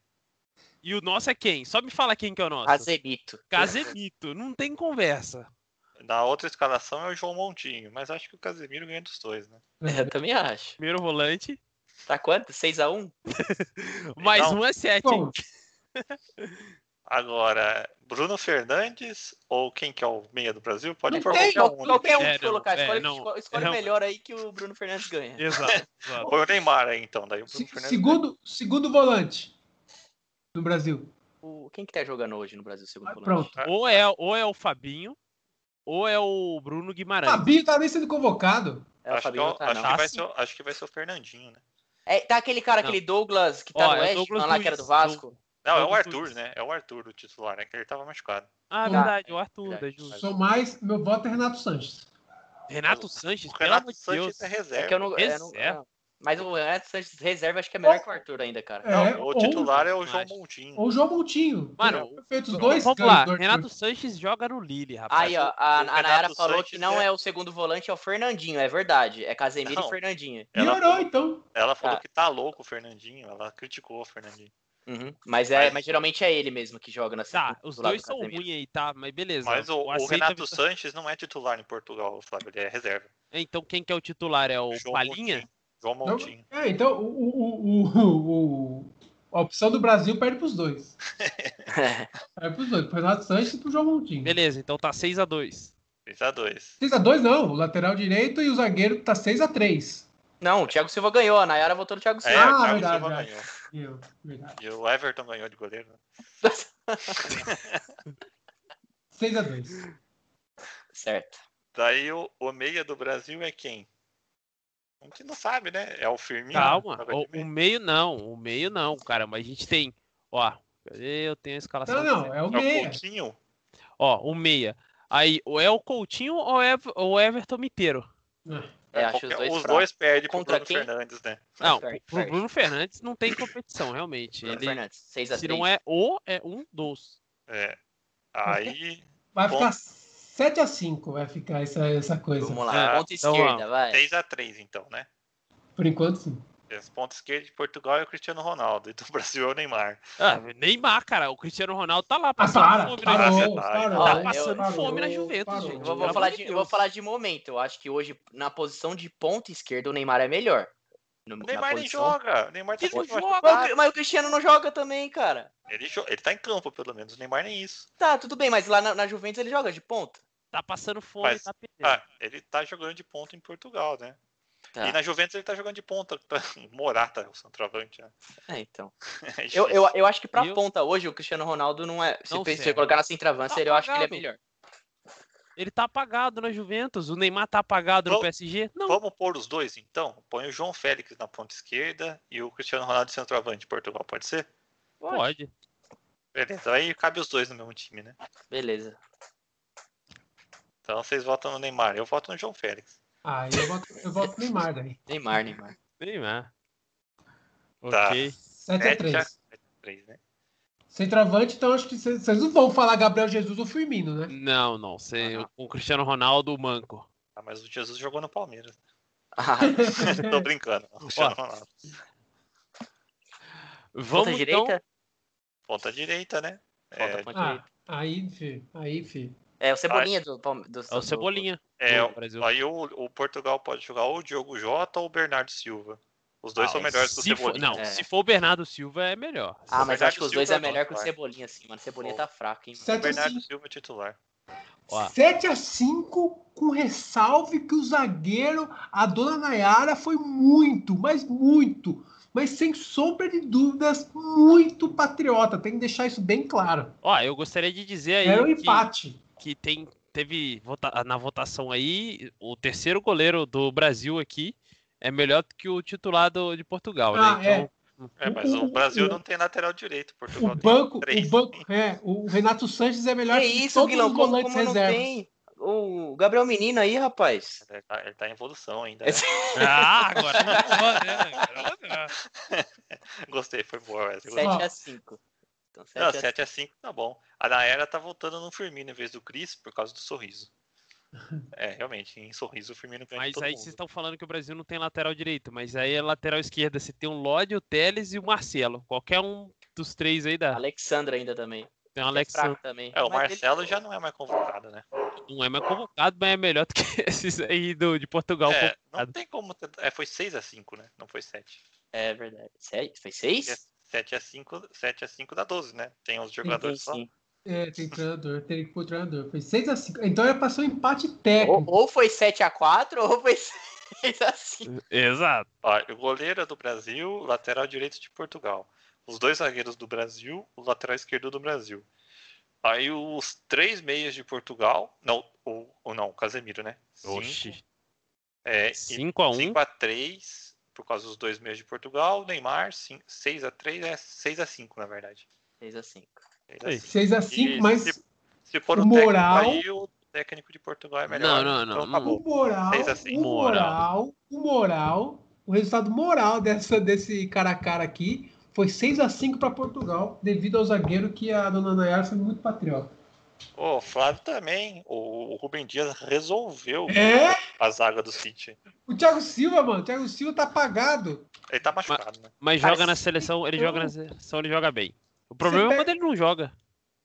E o nosso é quem? Só me fala quem que é o nosso. Casemito. Casemito, não tem conversa. Na outra escalação é o João Montinho, mas acho que o Casemiro ganha dos dois, né? Eu também acho. Primeiro volante. Tá quanto? 6x1? Mais Não. um é sete, hein? Bom, Agora, Bruno Fernandes ou quem que é o meia do Brasil? Pode tem, qualquer um. né? Qualquer um É, que não, colocar. é, Escolhe, não, escolhe- o melhor aí que o Bruno Fernandes ganha. Exato, exato. Põe o Neymar aí então, daí o Bruno se- Fernandes. segundo, segundo volante no Brasil. O, quem que tá jogando hoje no Brasil, segundo Ah, volante? Pronto. Ou é, ou é o Fabinho, ou é o Bruno Guimarães. Fabinho tá nem sendo convocado. É, o acho, que, Fabinho é tá, acho, que vai ser, o- acho que vai ser o Fernandinho, né? É, tá aquele cara, Não. aquele Douglas, que tá Ó, no é Oeste, Douglas lá que era do Vasco. Não, é o Arthur, Luiz. né? É o Arthur o titular, né? Que ele tava machucado. Ah, Tá. verdade, o Arthur, Verdade. da. Sou mais, meu voto é Renato Sanches. Renato Sanches, O pelo Renato amor de Sanches Deus. é reserva. É que eu não, é, não- Reserva. não. Mas o Renato Sanches reserva acho que é melhor que o Arthur ainda, cara. É, Não, o ou- titular é o João Mas- Montinho. Ou o João Montinho. Mano, Perfeito, os Vamos dois lá, ganham do Renato. Sanches joga no Lille, rapaz. Aí, ó, a, a Nayara falou Sanches que não é- é... o segundo volante, é o Fernandinho, é verdade. É Casemiro Não. e Fernandinho. Ela, Piorou, então. ela falou Tá. que tá louco o Fernandinho, ela criticou o Fernandinho. Uhum. Mas, é, Mas- mas geralmente é ele mesmo que joga na Tá, os dois do são Casemiro. ruins aí, tá? Mas beleza. Mas o, o a Renato. Sanches não é titular em Portugal, Flávio, ele é reserva. Então quem que é o titular? É o João Palinha? Montinho. João Montinho. É, então o, o, o, o, a opção do Brasil perde pros dois. perde pros dois, pro Renato Sanches e pro João Montinho. Beleza, então tá 6x2. 3x2. 6x2 não, o lateral direito e o zagueiro tá 6x3. Não, o Thiago Silva ganhou. A Nayara votou no Thiago É, Silva. Ah, o Thiago verdade, Silva verdade. ganhou. Eu, verdade. E o Everton ganhou de goleiro. né? 6x2. Certo. Daí o, o meia do Brasil é quem? A gente não sabe, né? É o Firmino. Calma, o, o meio não, o meio não, cara, mas a gente tem, ó, eu tenho a escalação. Não, não, é o É o meia. Coutinho? Ó, o meia. Aí, ou é o Coutinho ou é o Everton Miteiro. É, acho qualquer- os dois os dois perdem pro Contra Bruno quem? Fernandes, né? Não, pro perde. Bruno Fernandes não tem competição, realmente. Bruno Ele, Fernandes, 6 a se 3 não é o, é um dos. É. Aí, Vai Bom. ficar 7x5, vai ficar essa, essa coisa. Vamos lá, Ah, ponta então, esquerda, vai. 6x3 então, né? Por enquanto, sim. Esse ponto esquerdo de Portugal é o Cristiano Ronaldo. E do Brasil é o Neymar. Ah, Neymar, cara, o Cristiano Ronaldo tá lá Ah, passando para, fome na parou, Juventus. parou. Tá parou, passando fome na Juventus, parou. gente. Eu vou, falar de eu vou falar de momento. Eu acho que hoje, na posição de ponta esquerda, o Neymar é melhor. No- O na Neymar nem posição. joga. O Neymar tá Ele joga. Mas, mas o Cristiano não joga também, cara. Ele, ele tá em campo, pelo menos. O Neymar nem isso. Tá, tudo bem, mas lá na, na Juventus ele joga de ponta. Tá passando fome, Mas- tá perdendo. Ah, ele tá jogando de ponta em Portugal, né? Tá. E na Juventus ele tá jogando de ponta. Tá- Morata, o centroavante. né? É, então. É Eu, eu, eu acho que pra Eu- ponta hoje o Cristiano Ronaldo não é. Se Não você colocar na centroavância, Tá eu acho que ele é melhor. Ele tá apagado na Juventus. O Neymar tá apagado no PSG? Não. Vamos pôr os dois, então? Põe o João Félix na ponta esquerda e o Cristiano Ronaldo centroavante de Portugal, pode ser? Pode. Beleza, aí cabe os dois no mesmo time, né? Beleza. Então vocês votam no Neymar, eu voto no João Félix. Aí eu voto, eu voto no Neymar daí. Neymar, Neymar. Neymar. Tá. Ok. 7x3. 3, né? Centroavante, então acho que vocês não vão falar Gabriel Jesus ou Firmino, né? Não, não. Cê, Ah, não. O Cristiano Ronaldo, o Manco. Ah, mas o Jesus jogou no Palmeiras. Ah, Tô brincando. O Cristiano Ronaldo. Vamos ponta então. direita? Ponta direita, né? Ponta, É, ponta Ah, direita. aí, fi, aí, fi. É o Cebolinha do, Palme- do, É o Cebolinha. é, do Brasil. aí o, o Portugal pode jogar ou o Diogo Jota ou o Bernardo Silva. Os dois Ah, são melhores que o Se for, Cebolinha. não, É. se for o Bernardo Silva, é melhor. Ah, mas Bernardo acho que os dois Silva é melhor que o. Cebolinha, assim, mano. Cebolinha tá fraco, hein? mano. O 7 a Bernardo 5. Silva é titular. Ó. 7x5 com ressalve que o zagueiro, a dona Nayara, foi muito, mas muito, mas sem sombra de dúvidas, muito patriota. Tem que deixar isso bem claro. Ó, eu gostaria de dizer aí Era um que, empate. Que tem, teve vota- na votação aí, o terceiro goleiro do Brasil aqui é melhor do que o titular do, de Portugal, Ah, né? Então, É, mas o O- Brasil o- não tem lateral direito. Portugal O tem banco, três. o banco, é, o Renato Sanches é melhor Que que isso, todos Guilherme? os volantes como não reservas. tem? O Gabriel Menino aí, rapaz. Ele tá, ele tá em evolução ainda. Esse- Ah, agora né? Agora. Gostei, foi boa essa. 7x5. Então, Não, 7 a 7 a 5 tá bom. A Naera tá voltando no Firmino em vez do Cris por causa do sorriso. É, realmente, em sorriso o Firmino ganha Mas todo aí mundo. vocês estão falando que o Brasil não tem lateral direito, mas aí é lateral esquerda, você tem o Lodi, o Teles e o Marcelo. Qualquer um dos três aí dá. Alexandra ainda também. Tem o é Alexandre, fraco também. É, o Mas ele- Marcelo já não é mais convocado, né? não é mais convocado, mas é melhor do que esses aí do, de Portugal É, não tem como. ter- É, foi 6 a 5 né? Não foi 7. É verdade. Sério? Foi 6? 7 a 5 7 a 5 dá 12, né? Tem os jogadores só. sim. É, tem treinador, teria que pôr treinador. Foi 6x5. Então ia passar um empate Ou, técnico. ou foi 7x4 ou foi 6x5. Exato. Ó, o goleiro é do Brasil, lateral direito de Portugal. Os dois zagueiros do Brasil, o lateral esquerdo do Brasil. Aí os três meias de Portugal. Não, o, o não, o Casemiro, né? Cinco, Oxi. É, e 5x1. 5 a 3 por causa dos dois meias de Portugal. Neymar, 6 a 3 é 6 a 5 na verdade. 6x5. 6 a 5. 6x5, E mas se, se for o o, técnico moral- aí, o técnico de Portugal é melhor. Não, não, não, Então não. acabou. o moral, 6 a 5. o moral, o moral, o resultado moral dessa, desse cara a cara aqui foi 6x5 para Portugal, devido ao zagueiro que a dona Nayara foi muito patriota. Ô, O Flávio também. O, o Rubem Dias resolveu É? a zaga do City. O Thiago Silva, mano, o Thiago Silva tá apagado. Ele tá machucado, né? Mas joga na se- seleção, ele joga na seleção, ele joga bem. O problema é pega- quando ele não joga.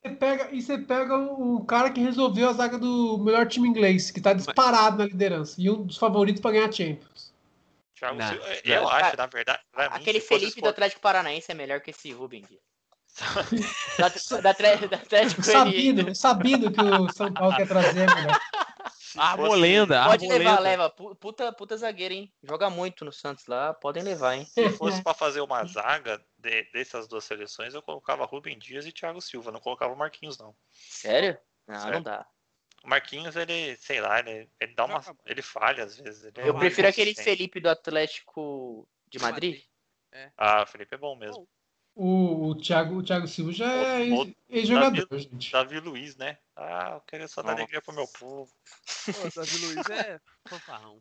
Você pega, e você pega um cara que resolveu a zaga do melhor time inglês, que tá disparado na liderança, e um dos favoritos para ganhar a Champions. Thiago Não, Silva, não. eu acho, na verdade. pra mim, Aquele fosse Felipe do Atlético Paranaense é melhor que esse Rubem Dias. Da, da, Atle- da Atlético. Sabino, Sabino que o São Paulo quer trazer, né? se A fosse- molenda, Pode a levar, leva. Pu- Puta, puta zagueiro, hein? Joga muito no Santos lá. Podem levar, hein? Se fosse pra fazer uma zaga de- dessas duas seleções, eu colocava Rubem Dias e Thiago Silva, não colocava o Marquinhos, não. Sério? Não, Sério. não dá. O Marquinhos, ele, sei lá, ele, ele dá uma. Ele falha às vezes. ele é Eu muito prefiro aquele. Felipe do Atlético de Madrid. Ah, o Felipe é bom mesmo. O, o, Thiago, o Thiago Silva já é ex-jogador, Davi- gente. Davi Luiz, né? Ah, eu quero só dar Nossa. alegria pro meu povo. Pô, Davi Luiz é fanfarrão.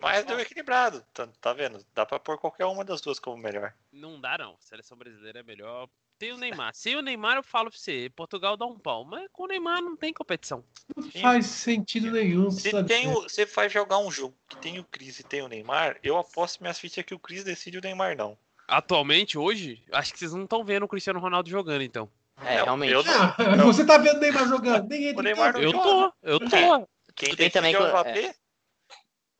Mas deu equilibrado, tá, tá vendo? Dá pra pôr qualquer uma das duas como melhor. Não dá, não. Seleção brasileira é melhor. Tem o Neymar. Sem o Neymar, eu falo pra você, Portugal dá um pau. Mas com o Neymar não tem competição. Não faz sentido nenhum. Se sabe? tem o, você vai jogar um jogo que tem o Cris e tem o Neymar, eu aposto minhas fichas que o Cris decide o Neymar não. Atualmente, hoje, acho que vocês não estão vendo o Cristiano Ronaldo jogando, então. É, Não, realmente. eu não- Ah, Não. você tá vendo o Neymar jogando? Nem entra O Neymar não Eu joga. tô, eu tô. Quem Tudo bem decide também é o que- Mbappé?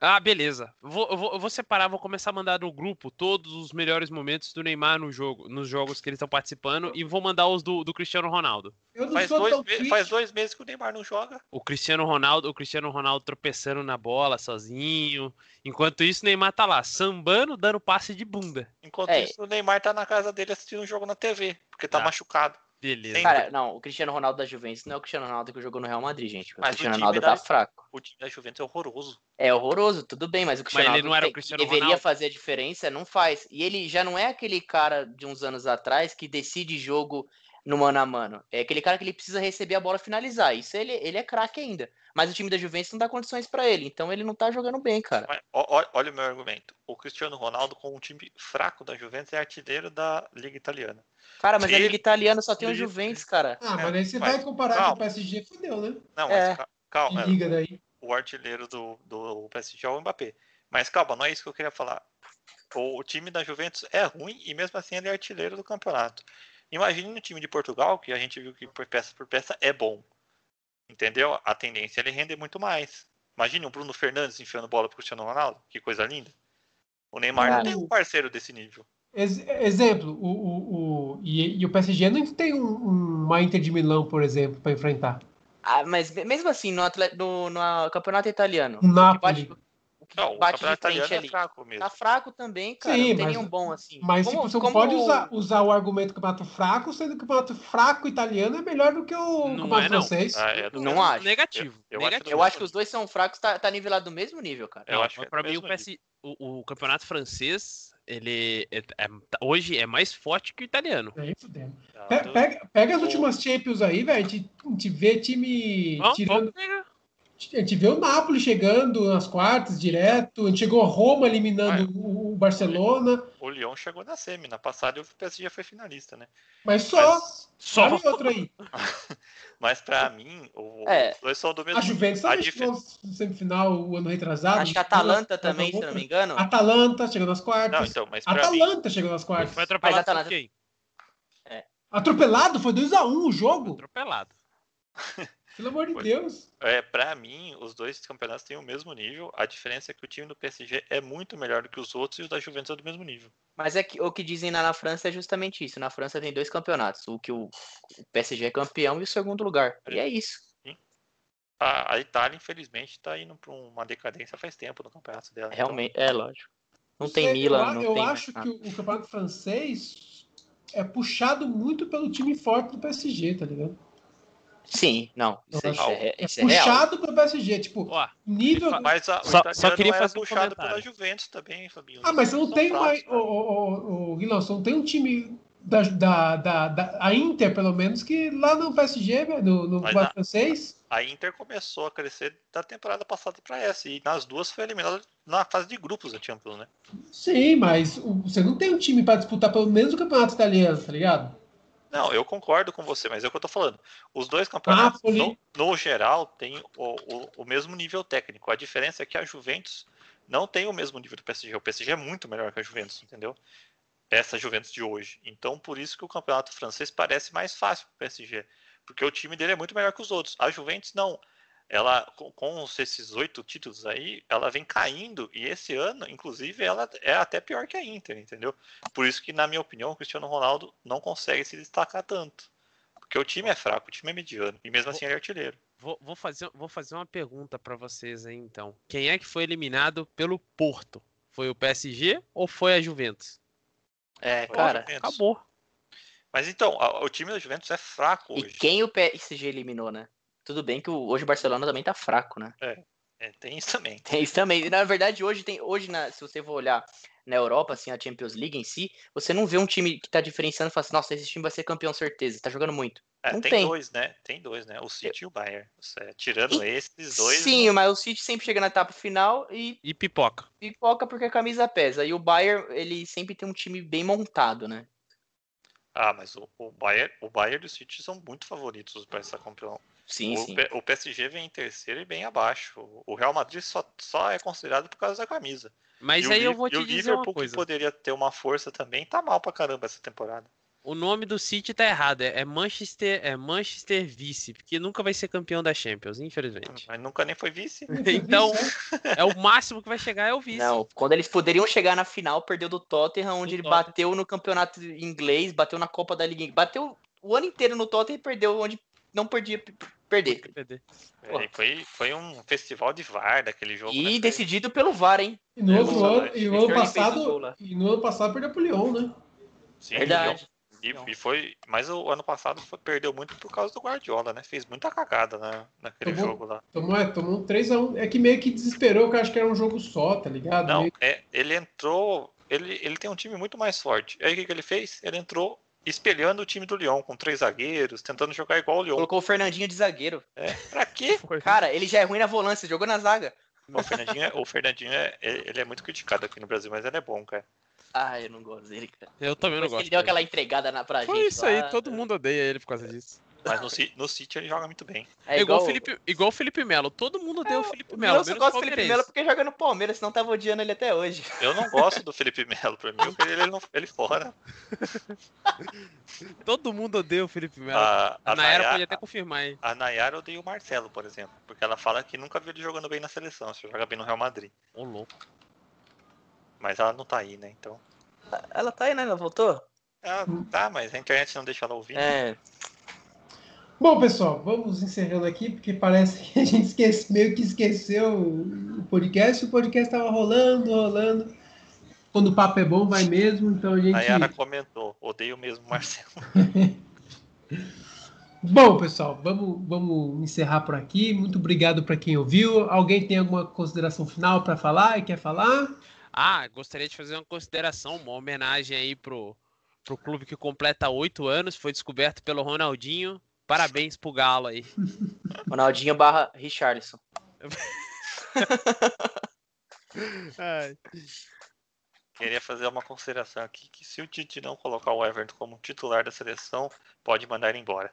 Ah, beleza. Vou, eu, vou, eu vou separar, vou começar a mandar no grupo todos os melhores momentos do Neymar no jogo, nos jogos que eles estão participando e vou mandar os do, do Cristiano Ronaldo. Eu não Faz sou dois, me- faz dois meses que o Neymar não joga. O Cristiano Ronaldo, o Cristiano Ronaldo tropeçando na bola sozinho. Enquanto isso, o Neymar tá lá, sambando, dando passe de bunda. Enquanto É. isso, o Neymar tá na casa dele assistindo um jogo na TV, porque tá Tá. machucado. Beleza. Tem- Cara, não, o Cristiano Ronaldo da Juventus não é o Cristiano Ronaldo que jogou no Real Madrid, gente. O Mas o Cristiano time Ronaldo da- tá fraco. O time da Juventus é horroroso. É horroroso, tudo bem, mas o Cristiano ele Ronaldo não era o tem- Cristiano deveria Ronaldo? fazer a diferença, não faz. E ele já não é aquele cara de uns anos atrás que decide jogo no mano a mano. É aquele cara que ele precisa receber a bola e finalizar. Isso ele, ele é craque ainda. Mas o time da Juventus não dá condições pra ele, então ele não tá jogando bem, cara. Mas, olha o meu argumento. O Cristiano Ronaldo, com um time fraco da Juventus, é artilheiro da Liga Italiana. Cara, mas a Ele- Liga Italiana só tem o Juventus, cara. Ah, mas aí você Mas- vai comparar calma. com o PSG, fodeu, né? Não, É. mas ca- calma. Que liga daí. o artilheiro do, do PSG é o Mbappé. Mas calma, não é isso que eu queria falar. O, o time da Juventus é ruim e mesmo assim ele é artilheiro do campeonato. Imagine no time de Portugal, que a gente viu que por peça por peça é bom. Entendeu? A tendência é ele render muito mais. Imagine o Bruno Fernandes enfiando bola pro Cristiano Ronaldo. Que coisa linda. O Neymar não tem um parceiro desse nível. Ex- exemplo, o, o, o, e, e o PSG não tem um- um- uma Inter de Milão, por exemplo, para enfrentar. Ah, mas me- mesmo assim, no, atle- no, no campeonato italiano, O Napoli. bate, Não, o bate de frente italiano é ali. fraco mesmo. Tá fraco também, cara. Sim, não tem mas- nenhum bom assim. Mas Como- tipo, você não como pode usar, usar o argumento do campeonato fraco, sendo que o campeonato fraco italiano é melhor do que o Não campeonato é, não. francês. Ah, é Não mesmo- acho. Negativo. Eu- eu acho negativo. Eu acho que os dois são fracos, tá, tá nivelado do mesmo nível, cara. Eu Não, acho que é pra mim o, PS, o, o campeonato francês, ele é- é- hoje é mais forte que o italiano. Pe- do- Pega, pega as últimas Champions aí, velho. A gente- vê time Vamos, tirando. vamos. A gente vê o Napoli chegando nas quartas direto. A gente chegou a Roma eliminando o, o Barcelona. O Lyon chegou na semi. Na passada o PSG foi finalista, né? Mas só. Mas, Só. Olha outro aí. mas pra mim, o- É. os dois são do mesmo A Juventus a também dif- chegou no semifinal o ano retrasado. Acho que a Atalanta Mas também, se não me engano. Atalanta chegou nas quartas. Não, então, mas pra mim, Atalanta chegou nas quartas. Foi atropelado Mas Atalanta- quem? Atropelado, foi 2x1 o jogo. Atropelado. Pelo amor de. Deus. é, pra mim, os dois campeonatos têm o mesmo nível. A diferença é que o time do PSG é muito melhor do que os outros e o da Juventus é do mesmo nível. Mas é que o que dizem lá na França é justamente isso. Na França tem dois campeonatos. O que o, o PSG é campeão e o segundo lugar. E é isso. A, a Itália, infelizmente, tá indo pra uma decadência faz tempo no campeonato dela. Então, Realmente, é lógico. Não tem sei, Milan, eu, não eu tem. acho que o, o campeonato francês é puxado muito pelo time forte do PSG, tá ligado? Sim, não. Isso, é, É isso é real. puxado pelo PSG, tipo, Ó, nível. Mas a, o Só- só queria é fazer um puxado comentário. pela Juventus também, Fabinho. Ah, mas não São tem Ô, cara. ô, ô, ô, Guilherme, você não tem um time da, da, da, da- a Inter, pelo menos, que lá no PSG, velho, no, no Mas campeonato a- francês. A Inter começou a crescer da temporada passada pra essa. E nas duas foi eliminada na fase de grupos da Champions, né? Sim, mas o- você não tem um time pra disputar pelo menos o campeonato italiano, tá ligado? Não, eu concordo com você, mas é o que eu tô falando. Os dois campeonatos, Napoli. no, no geral, têm o, o, o mesmo nível técnico. A diferença é que a Juventus não tem o mesmo nível do PSG. O PSG é muito melhor que a Juventus, entendeu? Essa Juventus de hoje. Então, por isso que o campeonato francês parece mais fácil pro PSG. Porque o time dele é muito melhor que os outros. A Juventus não. Ela com, com esses oito títulos aí, ela vem caindo e esse ano, inclusive, ela é até pior que a Inter, entendeu? Por isso que, na minha opinião, o Cristiano Ronaldo não consegue se destacar tanto. Porque o time é fraco, o time é mediano e mesmo assim ele é artilheiro. Vou, vou fazer, vou fazer uma pergunta para vocês aí, então. Quem é que foi eliminado pelo Porto? Foi o PSG ou foi a Juventus? É, Foi cara. Juventus. Acabou. Mas então, a- o time da Juventus é fraco E hoje. quem o PSG eliminou, né? Tudo bem que hoje o Barcelona também tá fraco, né? É, tem isso também. Tem isso também. E, Na verdade, hoje tem. Hoje, na- se você for olhar na Europa, assim, a Champions League em si, você não vê um time que tá diferenciando e fala assim, nossa, esse time vai ser campeão certeza, tá jogando muito. É, Não tem, tem. dois, né? Tem dois, né? O City e o Bayern. É, tirando esses dois. Sim, mas o City sempre chega na etapa final e E pipoca. pipoca porque a camisa pesa. E o Bayern, ele sempre tem um time bem montado, né? Ah, mas o, o Bayern, o Bayern e o City são muito favoritos para essa campeão. Sim, o, sim. O PSG vem em terceiro e bem abaixo. O- O Real Madrid só, só é considerado por causa da camisa. Mas e o aí eu Liv- vou e te o dizer uma Liverpool, coisa. que poderia ter uma força também, tá mal pra caramba essa temporada. O nome do City tá errado. É é Manchester, é Manchester Vice, porque nunca vai ser campeão da Champions, infelizmente. Mas nunca nem foi vice. Então, é o máximo que vai chegar é o vice. Não, quando eles poderiam chegar na final, perdeu do Tottenham, onde Do ele Tottenham. bateu no campeonato inglês, bateu na Copa da Liga. Bateu o ano inteiro no Tottenham e perdeu onde não podia p- perder. Perder. É, foi, foi um festival de VAR daquele jogo. né? E Foi- decidido pelo VAR, hein? E no, outro ano, e no ano passado, e no ano passado perdeu pro Lyon, né? Sim, Verdade. E, e foi, mas o ano passado foi- perdeu muito por causa do Guardiola, né? Fez muita cagada na, naquele Tomou- jogo lá. Tomou, é, tomou um 3x1. É que meio que desesperou, que eu acho que era um jogo só, tá ligado? Não, Meio- é, ele entrou. Ele, ele tem um time muito mais forte. Aí o que, que ele fez? Ele entrou espelhando o time do Lyon, com três zagueiros, tentando jogar igual o Lyon. Colocou o Fernandinho de zagueiro. É, pra quê? Cara, ele já é ruim na volância, jogou na zaga. O Fernandinho, é- o Fernandinho é, ele é muito criticado aqui no Brasil, mas ele é bom, cara. Ah, eu não gosto dele, cara. Eu também não Depois gosto. ele deu aquela entregada na, pra Foi gente. isso aí, lá, todo mundo odeia ele por causa disso. Mas no, no City ele joga muito bem. É igual, igual, o Felipe, igual o Felipe Melo. Todo mundo odeia o Felipe Eu Melo. só menos gosto do Felipe. Melo porque joga no Palmeiras, senão tava odiando ele até hoje. Eu não gosto do Felipe Melo, pra mim, ele, ele, não, ele fora. Todo mundo odeia o Felipe Melo. A, A a, Nayara Nayara, pode até confirmar aí. a Nayara odeia o Marcelo, por exemplo, porque ela fala que nunca viu ele jogando bem na seleção, só joga bem no Real Madrid. Ô, louco. Mas ela não tá aí, né? Então. Ela tá aí, né? Ela voltou? Ela tá, mas a internet não deixa ela ouvir. É. Bom, pessoal, vamos encerrando aqui, porque parece que a gente esquece, meio que esqueceu o podcast. O podcast tava rolando, rolando. Quando o papo é bom, vai mesmo. Então a gente. A Nayara comentou, odeio mesmo o Marcelo. Bom, pessoal, vamos, vamos encerrar por aqui. Muito obrigado para quem ouviu. Alguém tem alguma consideração final para falar e quer falar? Ah, gostaria de fazer uma consideração, uma homenagem aí pro, pro clube que completa oito anos. Foi descoberto pelo Ronaldinho. Parabéns pro Galo aí. Ronaldinho barra Richarlison. Queria fazer uma consideração aqui que se o Tite não colocar o Everton como titular da seleção, pode mandar ele embora.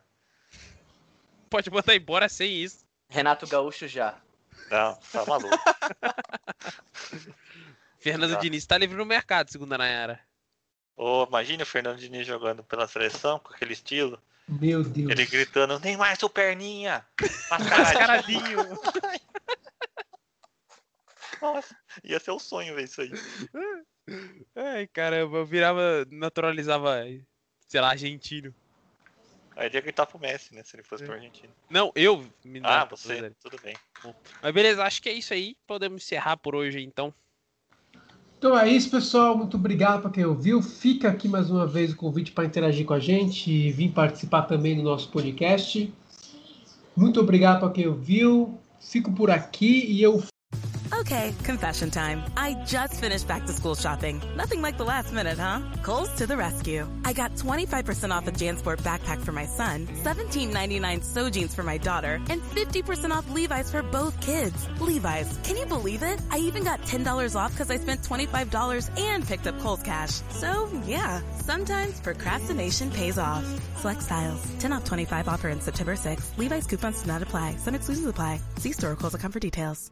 Pode mandar embora sem isso. Renato Gaúcho já. Não, tá maluco. Fernando Tá. Diniz tá livre no mercado, segundo a Nayara. Ô, imagine o Fernando Diniz jogando pela seleção com aquele estilo, Meu Deus. ele gritando, nem mais o perninha! Mascaradinho! Nossa, ia ser o sonho ver isso aí. Ai, caramba, eu virava, naturalizava, sei lá, argentino. Aí ele ia gritar pro Messi, né? Se ele fosse pro Argentina. Não, eu me Ah, naturalizei. você, tudo bem. Mas beleza, acho que é isso aí. Podemos encerrar por hoje, então. Então é isso, pessoal. Muito obrigado para quem ouviu. Fica aqui mais uma vez o convite para interagir com a gente e vir participar também do nosso podcast. Muito obrigado para quem ouviu. Fico por aqui e eu Okay, confession time. I just finished back to school shopping. Nothing like the last minute, huh? Kohl's to the rescue. I got 25% off a JanSport backpack for my son, $17.99 so jeans for my daughter, and 50% off Levi's for both kids. Levi's, can you believe it? I even got $10 off because I spent $25 and picked up Kohl's cash. So, yeah, sometimes procrastination pays off. Select styles. 10 off 25 offer in September 6th. Levi's coupons do not apply. Some exclusions apply. See store or Kohl's.com for details.